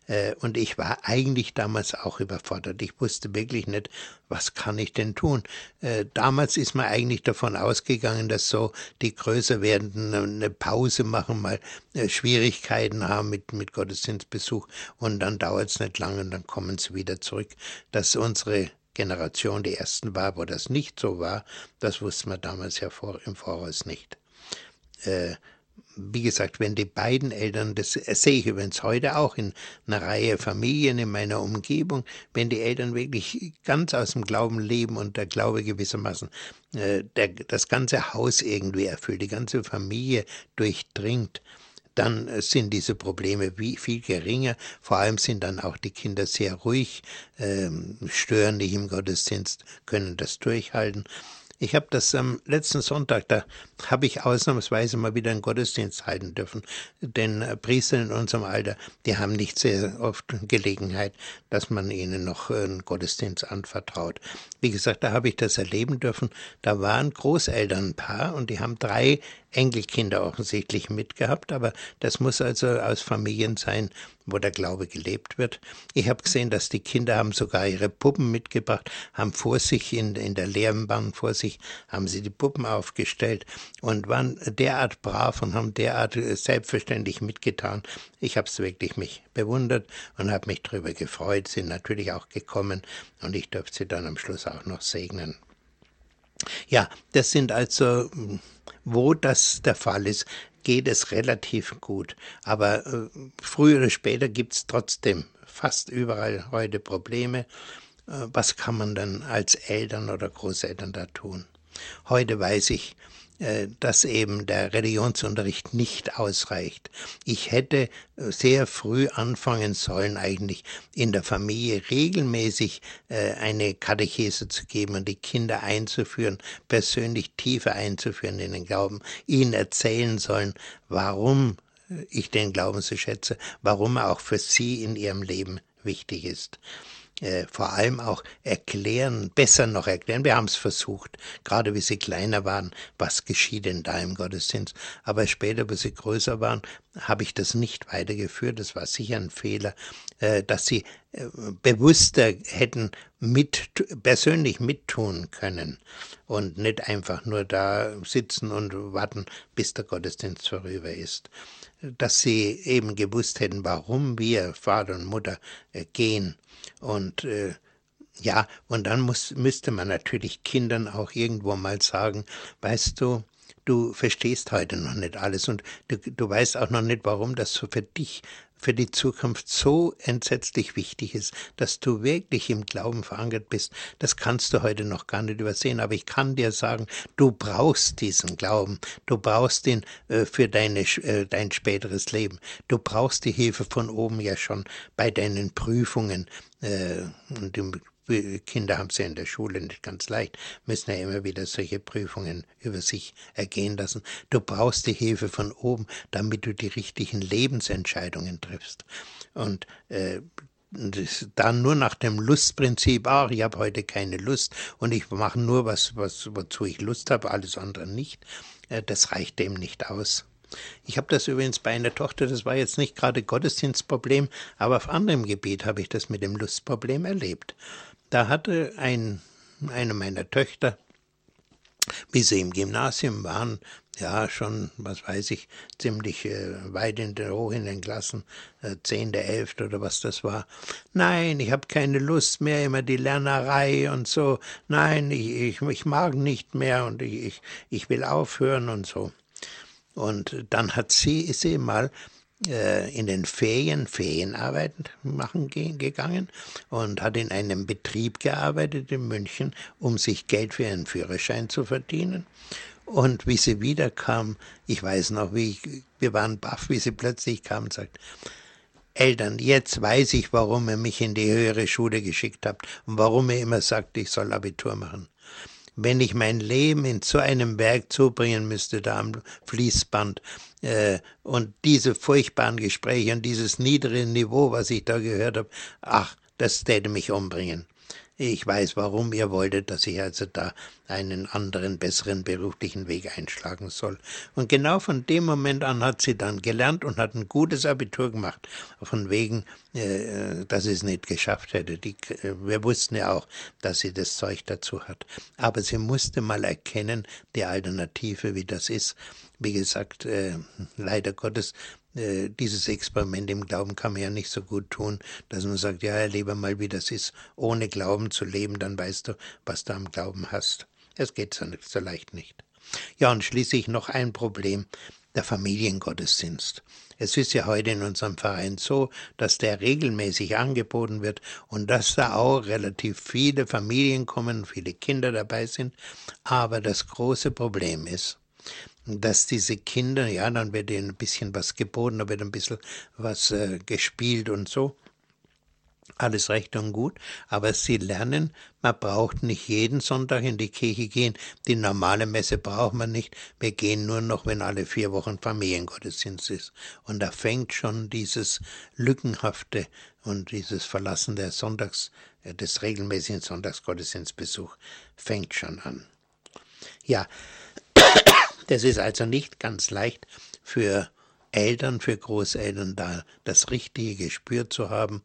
Äh, und ich war eigentlich damals auch überfordert. Ich wusste wirklich nicht, was kann ich denn tun. Äh, damals ist man eigentlich davon ausgegangen, dass so die größer werdenden eine Pause machen, mal äh, Schwierigkeiten haben mit, mit Gottesdienstbesuch und dann dauert es nicht lange und dann kommen sie wieder zurück. Dass unsere Generation die ersten war, wo das nicht so war. Das wusste man damals ja vor, im Voraus nicht. Äh, wie gesagt, wenn die beiden Eltern, das sehe ich übrigens heute auch in einer Reihe Familien in meiner Umgebung, wenn die Eltern wirklich ganz aus dem Glauben leben und der Glaube gewissermaßen äh, der, das ganze Haus irgendwie erfüllt, die ganze Familie durchdringt, dann äh, sind diese Probleme wie viel geringer. Vor allem sind dann auch die Kinder sehr ruhig, ähm, stören nicht im Gottesdienst, können das durchhalten. Ich habe das am letzten Sonntag, da habe ich ausnahmsweise mal wieder einen Gottesdienst halten dürfen. Denn äh, Priester in unserem Alter, die haben nicht sehr oft Gelegenheit, dass man ihnen noch einen Gottesdienst anvertraut. Wie gesagt, da habe ich das erleben dürfen. Da waren Großelternpaar und die haben drei Enkelkinder offensichtlich mitgehabt, aber das muss also aus Familien sein, wo der Glaube gelebt wird. Ich habe gesehen, dass die Kinder haben sogar ihre Puppen mitgebracht, haben vor sich in, in der Lehrenbahn vor sich, haben sie die Puppen aufgestellt und waren derart brav und haben derart selbstverständlich mitgetan. Ich habe es wirklich mich bewundert und habe mich darüber gefreut, sind natürlich auch gekommen und ich durfte sie dann am Schluss auch noch segnen. Ja, das sind also, wo das der Fall ist, geht es relativ gut. Aber äh, früher oder später gibt es trotzdem fast überall heute Probleme. Äh, was kann man dann als Eltern oder Großeltern da tun? Heute weiß ich, dass eben der Religionsunterricht nicht ausreicht. Ich hätte äh, sehr früh anfangen sollen, eigentlich in der Familie regelmäßig äh, eine Katechese zu geben und die Kinder einzuführen, persönlich tiefer einzuführen in den Glauben, ihnen erzählen sollen, warum ich den Glauben so schätze, warum er auch für sie in ihrem Leben wichtig ist äh, vor allem auch erklären, besser noch erklären. Wir haben es versucht, gerade wie sie kleiner waren, was geschieht denn da im Gottesdienst. Aber später, wo sie größer waren, habe ich das nicht weitergeführt. Das war sicher ein Fehler, äh, dass sie äh, bewusster hätten mit, persönlich mittun können und nicht einfach nur da sitzen und warten, bis der Gottesdienst vorüber ist dass sie eben gewusst hätten, warum wir, Vater und Mutter, gehen. Und äh, ja, und dann muss, müsste man natürlich Kindern auch irgendwo mal sagen, weißt du, du verstehst heute noch nicht alles und du, du weißt auch noch nicht, warum das so für dich für die Zukunft so entsetzlich wichtig ist, dass du wirklich im Glauben verankert bist, das kannst du heute noch gar nicht übersehen. Aber ich kann dir sagen, du brauchst diesen Glauben. Du brauchst ihn äh, für deine, äh, dein späteres Leben. Du brauchst die Hilfe von oben ja schon bei deinen Prüfungen. Äh, und im Kinder haben es ja in der Schule nicht ganz leicht, müssen ja immer wieder solche Prüfungen über sich ergehen lassen. Du brauchst die Hilfe von oben, damit du die richtigen Lebensentscheidungen triffst. Und äh, dann nur nach dem Lustprinzip, ach, ich habe heute keine Lust und ich mache nur was, was, wozu ich Lust habe, alles andere nicht, äh, das reicht dem nicht aus. Ich habe das übrigens bei einer Tochter, das war jetzt nicht gerade Gottesdienstproblem, aber auf anderem Gebiet habe ich das mit dem Lustproblem erlebt. Da hatte ein, eine meiner Töchter, wie sie im Gymnasium waren, ja schon, was weiß ich, ziemlich äh, weit in den, hoch in den Klassen, äh, zehnte, elfte oder was das war. Nein, ich habe keine Lust mehr, immer die Lernerei und so. Nein, ich, ich, ich mag nicht mehr und ich, ich, ich will aufhören und so. Und dann hat sie, ist sie mal in den Ferien Ferienarbeit machen gegangen und hat in einem Betrieb gearbeitet in München, um sich Geld für ihren Führerschein zu verdienen. Und wie sie wiederkam, ich weiß noch, wie ich, wir waren baff, wie sie plötzlich kam und sagt, Eltern, jetzt weiß ich, warum ihr mich in die höhere Schule geschickt habt und warum ihr immer sagt, ich soll Abitur machen wenn ich mein Leben in so einem Werk zubringen müsste, da am Fließband, äh, und diese furchtbaren Gespräche und dieses niedere Niveau, was ich da gehört habe, ach, das täte mich umbringen. Ich weiß, warum ihr wolltet, dass ich also da einen anderen, besseren beruflichen Weg einschlagen soll. Und genau von dem Moment an hat sie dann gelernt und hat ein gutes Abitur gemacht. Von wegen, äh, dass sie es nicht geschafft hätte. Die, äh, wir wussten ja auch, dass sie das Zeug dazu hat. Aber sie musste mal erkennen, die Alternative, wie das ist. wie gesagt, äh, leider Gottes, äh, dieses Experiment im Glauben kann man ja nicht so gut tun, dass man sagt, ja, erlebe mal, wie das ist, ohne Glauben zu leben, dann weißt du, was du am Glauben hast. Es geht so, so leicht nicht. Ja, und schließlich noch ein Problem, der Familiengottesdienst. Es ist ja heute in unserem Verein so, dass der regelmäßig angeboten wird und dass da auch relativ viele Familien kommen, viele Kinder dabei sind. Aber das große Problem ist, dass diese Kinder, ja, dann wird ihnen ein bisschen was geboten, da wird ein bisschen was äh, gespielt und so. Alles recht und gut, aber sie lernen, man braucht nicht jeden Sonntag in die Kirche gehen. Die normale Messe braucht man nicht. Wir gehen nur noch, wenn alle vier Wochen Familiengottesdienst ist. Und da fängt schon dieses Lückenhafte und dieses Verlassen der Sonntags, äh, des regelmäßigen Sonntagsgottesdienstbesuch fängt schon an. Ja, [COUGHS] das ist also nicht ganz leicht für Eltern, für Großeltern da das richtige Gespür zu haben.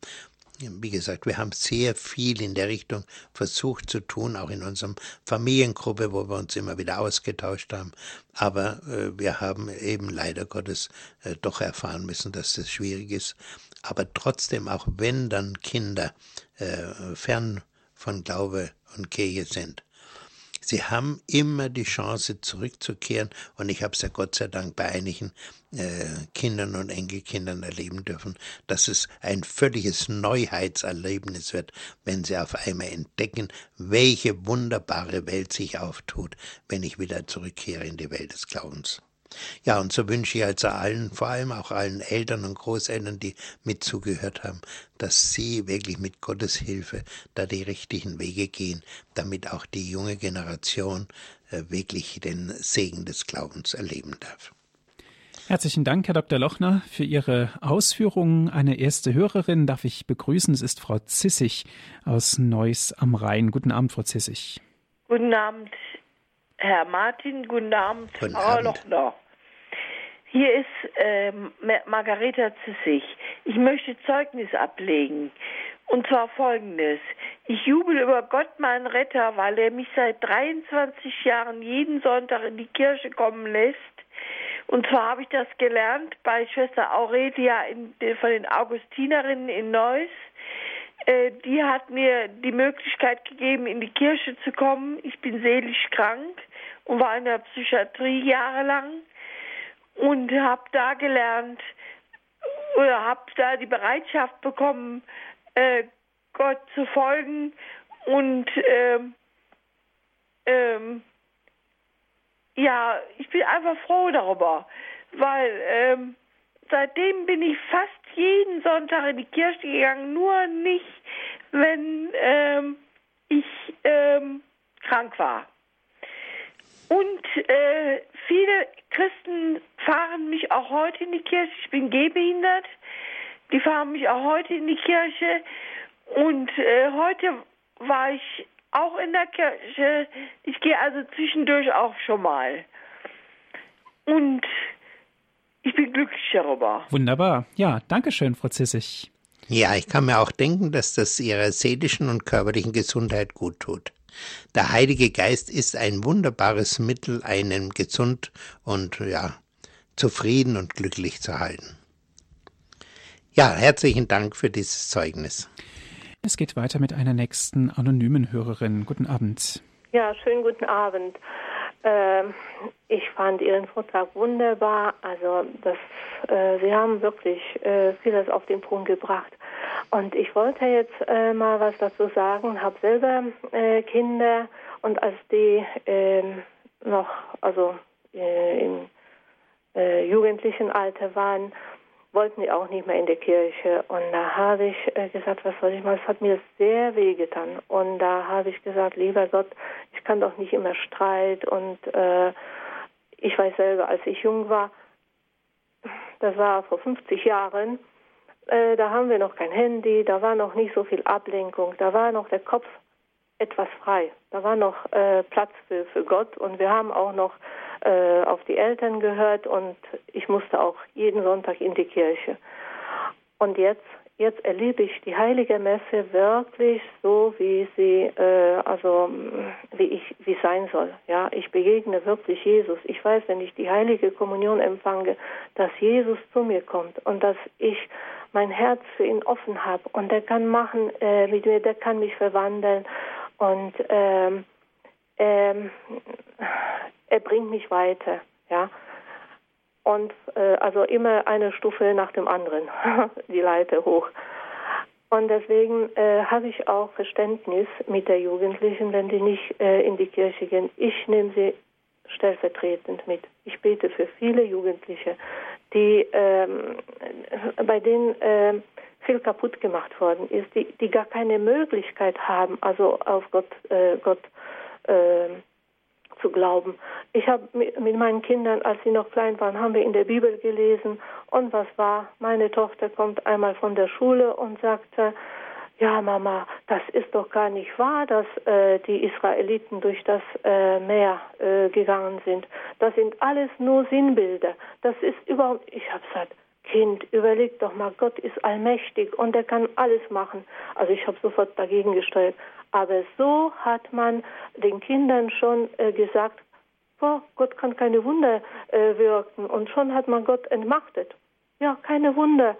Wie gesagt, wir haben sehr viel in der Richtung versucht zu tun, auch in unserem Familiengruppe, wo wir uns immer wieder ausgetauscht haben. Aber äh, wir haben eben leider Gottes äh, doch erfahren müssen, dass das schwierig ist. Aber trotzdem, auch wenn dann Kinder äh, fern von Glaube und Kirche sind, Sie haben immer die Chance zurückzukehren und ich habe es ja Gott sei Dank bei einigen äh, Kindern und Enkelkindern erleben dürfen, dass es ein völliges Neuheitserlebnis wird, wenn sie auf einmal entdecken, welche wunderbare Welt sich auftut, wenn ich wieder zurückkehre in die Welt des Glaubens. Ja, und so wünsche ich also allen, vor allem auch allen Eltern und Großeltern, die mitzugehört haben, dass sie wirklich mit Gottes Hilfe da die richtigen Wege gehen, damit auch die junge Generation äh, wirklich den Segen des Glaubens erleben darf. Herzlichen Dank, Herr Dr. Lochner, für Ihre Ausführungen. Eine erste Hörerin darf ich begrüßen. Es ist Frau Zissig aus Neuss am Rhein. Guten Abend, Frau Zissig. Guten Abend, Herr Martin, guten Abend, guten Frau Abend. Lochner. Hier ist äh, Margareta Zissig. Ich möchte Zeugnis ablegen. Und zwar folgendes. Ich jubel über Gott, meinen Retter, weil er mich seit 23 Jahren jeden Sonntag in die Kirche kommen lässt. Und zwar habe ich das gelernt bei Schwester Aurelia in, von den Augustinerinnen in Neuss. Äh, die hat mir die Möglichkeit gegeben, in die Kirche zu kommen. Ich bin seelisch krank und war in der Psychiatrie jahrelang und habe da gelernt oder habe da die Bereitschaft bekommen, äh, Gott zu folgen und ähm, ähm, ja, ich bin einfach froh darüber, weil ähm, seitdem bin ich fast jeden Sonntag in die Kirche gegangen, nur nicht, wenn ähm, ich ähm, krank war. Und äh, viele Christen fahren mich auch heute in die Kirche. Ich bin gehbehindert. Die fahren mich auch heute in die Kirche. Und äh, heute war ich auch in der Kirche. Ich gehe also zwischendurch auch schon mal. Und ich bin glücklich darüber. Wunderbar. Ja, danke schön, Frau Zissig. Ja, ich kann mir auch denken, dass das ihrer seelischen und körperlichen Gesundheit gut tut. Der Heilige Geist ist ein wunderbares Mittel, einen gesund und ja, zufrieden und glücklich zu halten. Ja, herzlichen Dank für dieses Zeugnis. Es geht weiter mit einer nächsten anonymen Hörerin. Guten Abend. Ja, schönen guten Abend. Ähm, ich fand Ihren Vortrag wunderbar. Also das, äh, Sie haben wirklich äh, vieles auf den Punkt gebracht. Und ich wollte jetzt äh, mal was dazu sagen. Habe selber äh, Kinder und als die ähm, noch also äh, im äh, jugendlichen Alter waren, wollten die auch nicht mehr in die Kirche. Und da habe ich äh, gesagt, was soll ich mal, es hat mir sehr weh getan. Und da habe ich gesagt, lieber Gott, ich kann doch nicht immer Streit. Und äh, ich weiß selber, als ich jung war, das war vor 50 Jahren, äh, da haben wir noch kein Handy, da war noch nicht so viel Ablenkung, da war noch der Kopf etwas frei. Da war noch äh, Platz für, für Gott und wir haben auch noch äh, auf die Eltern gehört und ich musste auch jeden Sonntag in die Kirche. Und jetzt, jetzt erlebe ich die heilige Messe wirklich so, wie sie, äh, also wie ich, wie sein soll. Ja, ich begegne wirklich Jesus. Ich weiß, wenn ich die heilige Kommunion empfange, dass Jesus zu mir kommt und dass ich mein Herz für ihn offen habe und der kann machen äh, mit mir, der kann mich verwandeln und ähm, ähm, er bringt mich weiter, ja. Und äh, also immer eine Stufe nach dem anderen, [LAUGHS] die Leiter hoch. Und deswegen äh, habe ich auch Verständnis mit der Jugendlichen, wenn die nicht äh, in die Kirche gehen. Ich nehme sie stellvertretend mit. Ich bete für viele Jugendliche, die ähm, bei denen ähm, viel kaputt gemacht worden ist, die, die gar keine Möglichkeit haben, also auf Gott, äh, Gott äh, zu glauben. Ich habe mit, meinen Kindern, als sie noch klein waren, haben wir in der Bibel gelesen und was war? Meine Tochter kommt einmal von der Schule und sagte, ja Mama, das ist doch gar nicht wahr, dass äh, die Israeliten durch das äh, Meer äh, gegangen sind. Das sind alles nur Sinnbilder. Das ist überhaupt, ich habe gesagt, Kind, überleg doch mal, Gott ist allmächtig und er kann alles machen. Also ich habe sofort dagegen gesteuert. Aber so hat man den Kindern schon äh, gesagt, boah, Gott kann keine Wunder äh, wirken. Und schon hat man Gott entmachtet. Ja, keine Wunder.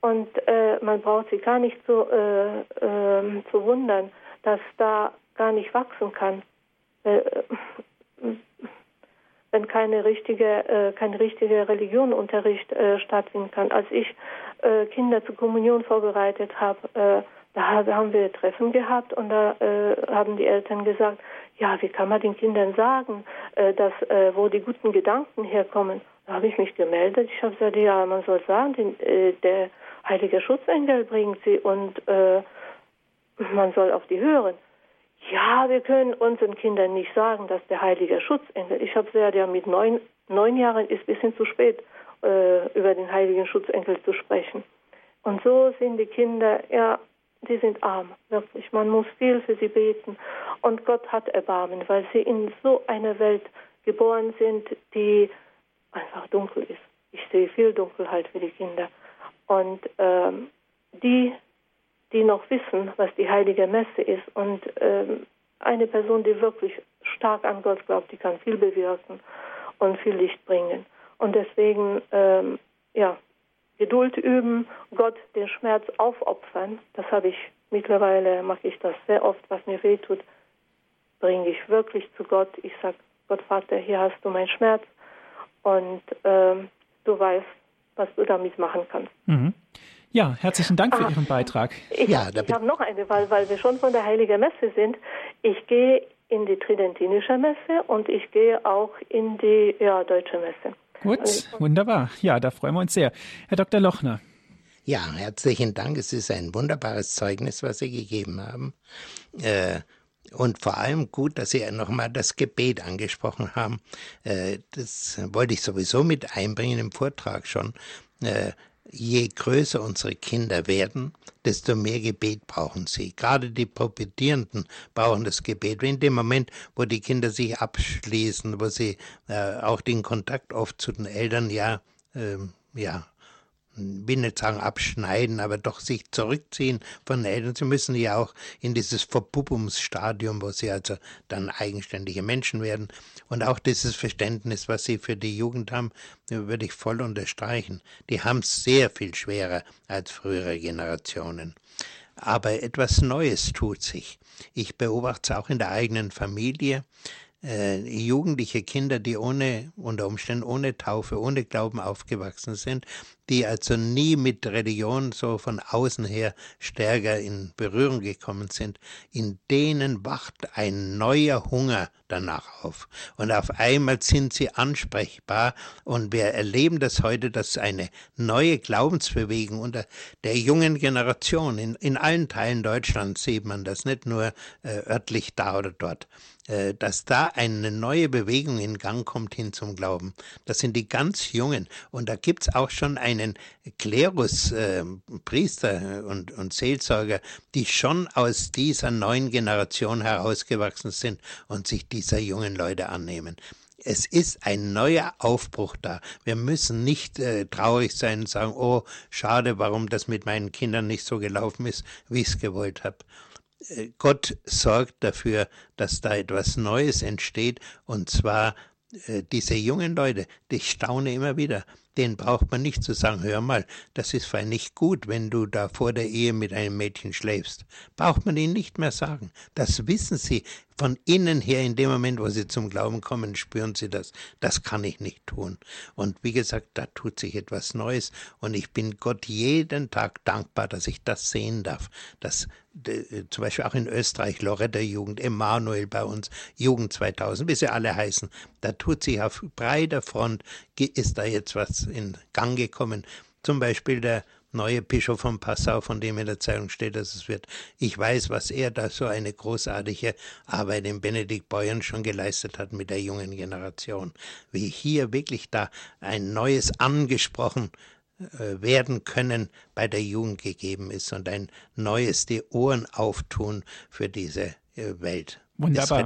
Und äh, man braucht sich gar nicht zu, äh, ähm, zu wundern, dass da gar nicht wachsen kann. Äh, wenn keine richtige, äh, kein richtiger Religionunterricht stattfinden kann. Als ich Kinder zur Kommunion vorbereitet habe, da haben wir Treffen gehabt und da äh, haben die Eltern gesagt, ja, wie kann man den Kindern sagen, äh, dass, äh, wo die guten Gedanken herkommen? Da habe ich mich gemeldet. Ich habe gesagt, ja, man soll sagen, den, äh, der heilige Schutzengel bringt sie und äh, man soll auf die hören. Ja, wir können unseren Kindern nicht sagen, dass der heilige Schutzengel. Ich habe gesagt, ja, mit neun, neun Jahren ist ein bisschen zu spät, äh, über den heiligen Schutzengel zu sprechen. Und so sind die Kinder, ja, die sind arm, wirklich. Man muss viel für sie beten. Und Gott hat Erbarmen, weil sie in so einer Welt geboren sind, die einfach dunkel ist. Ich sehe viel Dunkelheit für die Kinder. Und ähm, die, die noch wissen, was die heilige Messe ist und ähm, eine Person, die wirklich stark an Gott glaubt, die kann viel bewirken und viel Licht bringen. Und deswegen, ähm, ja, Geduld üben, Gott den Schmerz aufopfern. Das habe ich mittlerweile, mache ich das sehr oft, was mir wehtut, bringe ich wirklich zu Gott. Ich sage, Gott Vater, hier hast du meinen Schmerz und ähm, du weißt, was du damit machen kannst. Mhm. Ja, herzlichen Dank für ah, Ihren Beitrag. Ich, ja, ich habe noch eine, weil, weil wir schon von der Heiligen Messe sind. Ich gehe in die Tridentinische Messe und ich gehe auch in die ja, Deutsche Messe. Gut, wunderbar. Ja, da freuen wir uns sehr. Herr Dr. Lochner. Ja, herzlichen Dank. Es ist ein wunderbares Zeugnis, was Sie gegeben haben. Äh, und vor allem gut, dass Sie nochmal das Gebet angesprochen haben. Äh, das wollte ich sowieso mit einbringen im Vortrag schon. Äh, je größer unsere Kinder werden, desto mehr Gebet brauchen sie. Gerade die Pubertierenden brauchen das Gebet. In dem Moment, wo die Kinder sich abschließen, wo sie äh, auch den Kontakt oft zu den Eltern ja, äh, ja, will nicht sagen abschneiden, aber doch sich zurückziehen von Eltern. Sie müssen ja auch in dieses Verpuppungsstadium, wo sie also dann eigenständige Menschen werden. Und auch dieses Verständnis, was sie für die Jugend haben, würde ich voll unterstreichen. Die haben es sehr viel schwerer als frühere Generationen. Aber etwas Neues tut sich. Ich beobachte es auch in der eigenen Familie äh, jugendliche Kinder, die ohne, unter Umständen ohne Taufe, ohne Glauben aufgewachsen sind, die also nie mit Religion so von außen her stärker in Berührung gekommen sind, in denen wacht ein neuer Hunger danach auf. Und auf einmal sind sie ansprechbar und wir erleben das heute, dass eine neue Glaubensbewegung unter der jungen Generation in, in allen Teilen Deutschlands sieht man das, nicht nur äh, örtlich da oder dort, dass da eine neue Bewegung in Gang kommt hin zum Glauben. Das sind die ganz Jungen. Und da gibt's auch schon einen Klerus, äh, Priester und, und Seelsorger, die schon aus dieser neuen Generation herausgewachsen sind und sich dieser jungen Leute annehmen Es ist ein neuer Aufbruch da. Wir müssen nicht äh, traurig sein und sagen, oh, schade, warum das mit meinen Kindern nicht so gelaufen ist, wie ich es gewollt habe. Äh, Gott sorgt dafür, dass da etwas Neues entsteht, und zwar äh, diese jungen Leute, ich staune immer wieder, den braucht man nicht zu sagen, hör mal, das ist fein nicht gut, wenn du da vor der Ehe mit einem Mädchen schläfst. Braucht man ihnen nicht mehr sagen. Das wissen sie von innen her, in dem Moment, wo sie zum Glauben kommen, spüren sie das. Das kann ich nicht tun. Und wie gesagt, da tut sich etwas Neues. Und ich bin Gott jeden Tag dankbar, dass ich das sehen darf. Dass äh, zum Beispiel auch in Österreich, Loretta Jugend, Emanuel bei uns, Jugend 2000, wie sie alle heißen, da tut sich auf breiter Front, ist da jetzt was in Gang gekommen. Zum Beispiel der neue Bischof von Passau, von dem in der Zeitung steht, dass es wird. Ich weiß, was er da so eine großartige Arbeit in Benedikt Beuern schon geleistet hat mit der jungen Generation. Wie hier wirklich da ein neues angesprochen äh, werden können bei der Jugend gegeben ist und ein neues die Ohren auftun für diese äh, Welt. Wunderbar.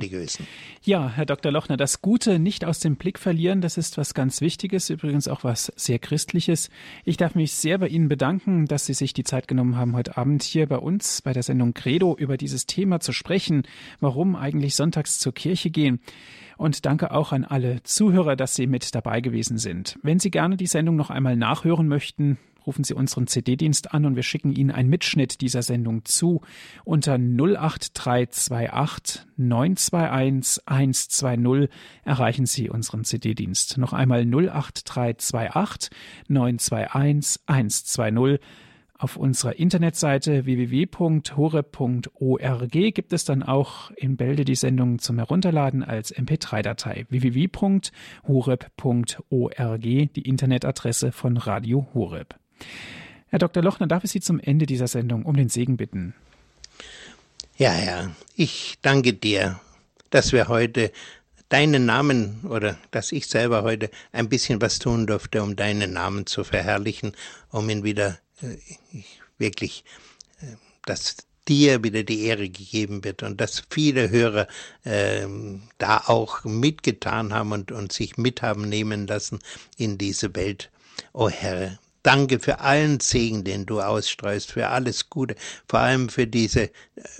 Ja, Herr Dr. Lochner, das Gute nicht aus dem Blick verlieren, das ist was ganz Wichtiges, übrigens auch was sehr Christliches. Ich darf mich sehr bei Ihnen bedanken, dass Sie sich die Zeit genommen haben, heute Abend hier bei uns bei der Sendung Credo über dieses Thema zu sprechen, warum eigentlich sonntags zur Kirche gehen. Und danke auch an alle Zuhörer, dass Sie mit dabei gewesen sind. Wenn Sie gerne die Sendung noch einmal nachhören möchten, rufen Sie unseren CD-Dienst an und wir schicken Ihnen einen Mitschnitt dieser Sendung zu. Unter 08328 921 120 erreichen Sie unseren CD-Dienst. Noch einmal 08328 921 120. Auf unserer Internetseite www.hore.org gibt es dann auch in Bälde die Sendung zum Herunterladen als MP3-Datei. www.horeb.org, die Internetadresse von Radio Horeb. Herr Dr. Lochner, darf ich Sie zum Ende dieser Sendung um den Segen bitten? Ja, Herr, ich danke dir, dass wir heute deinen Namen oder dass ich selber heute ein bisschen was tun durfte, um deinen Namen zu verherrlichen, um ihn wieder wirklich, äh, dass dir wieder die Ehre gegeben wird und dass viele Hörer äh, da auch mitgetan haben und, und sich mit haben nehmen lassen in diese Welt. O oh Herr, Danke für allen Segen, den du ausstreust, für alles Gute, vor allem für diese,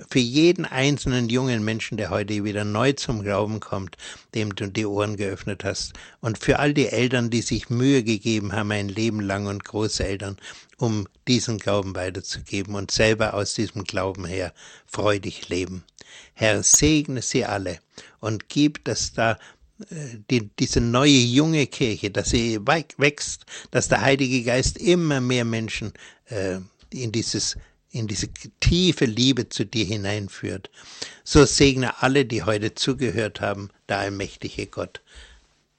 für jeden einzelnen jungen Menschen, der heute wieder neu zum Glauben kommt, dem du die Ohren geöffnet hast, und für all die Eltern, die sich Mühe gegeben haben, ein Leben lang und Großeltern, um diesen Glauben weiterzugeben und selber aus diesem Glauben her freudig leben. Herr, segne sie alle und gib, dass da die, diese neue junge Kirche, dass sie wächst, dass der Heilige Geist immer mehr Menschen äh, in dieses in diese tiefe Liebe zu dir hineinführt. So segne alle, die heute zugehört haben, der allmächtige Gott,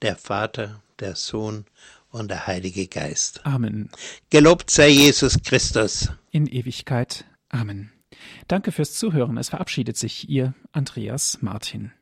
der Vater, der Sohn und der Heilige Geist. Amen. Gelobt sei Jesus Christus. In Ewigkeit. Amen. Danke fürs Zuhören. Es verabschiedet sich Ihr Andreas Martin.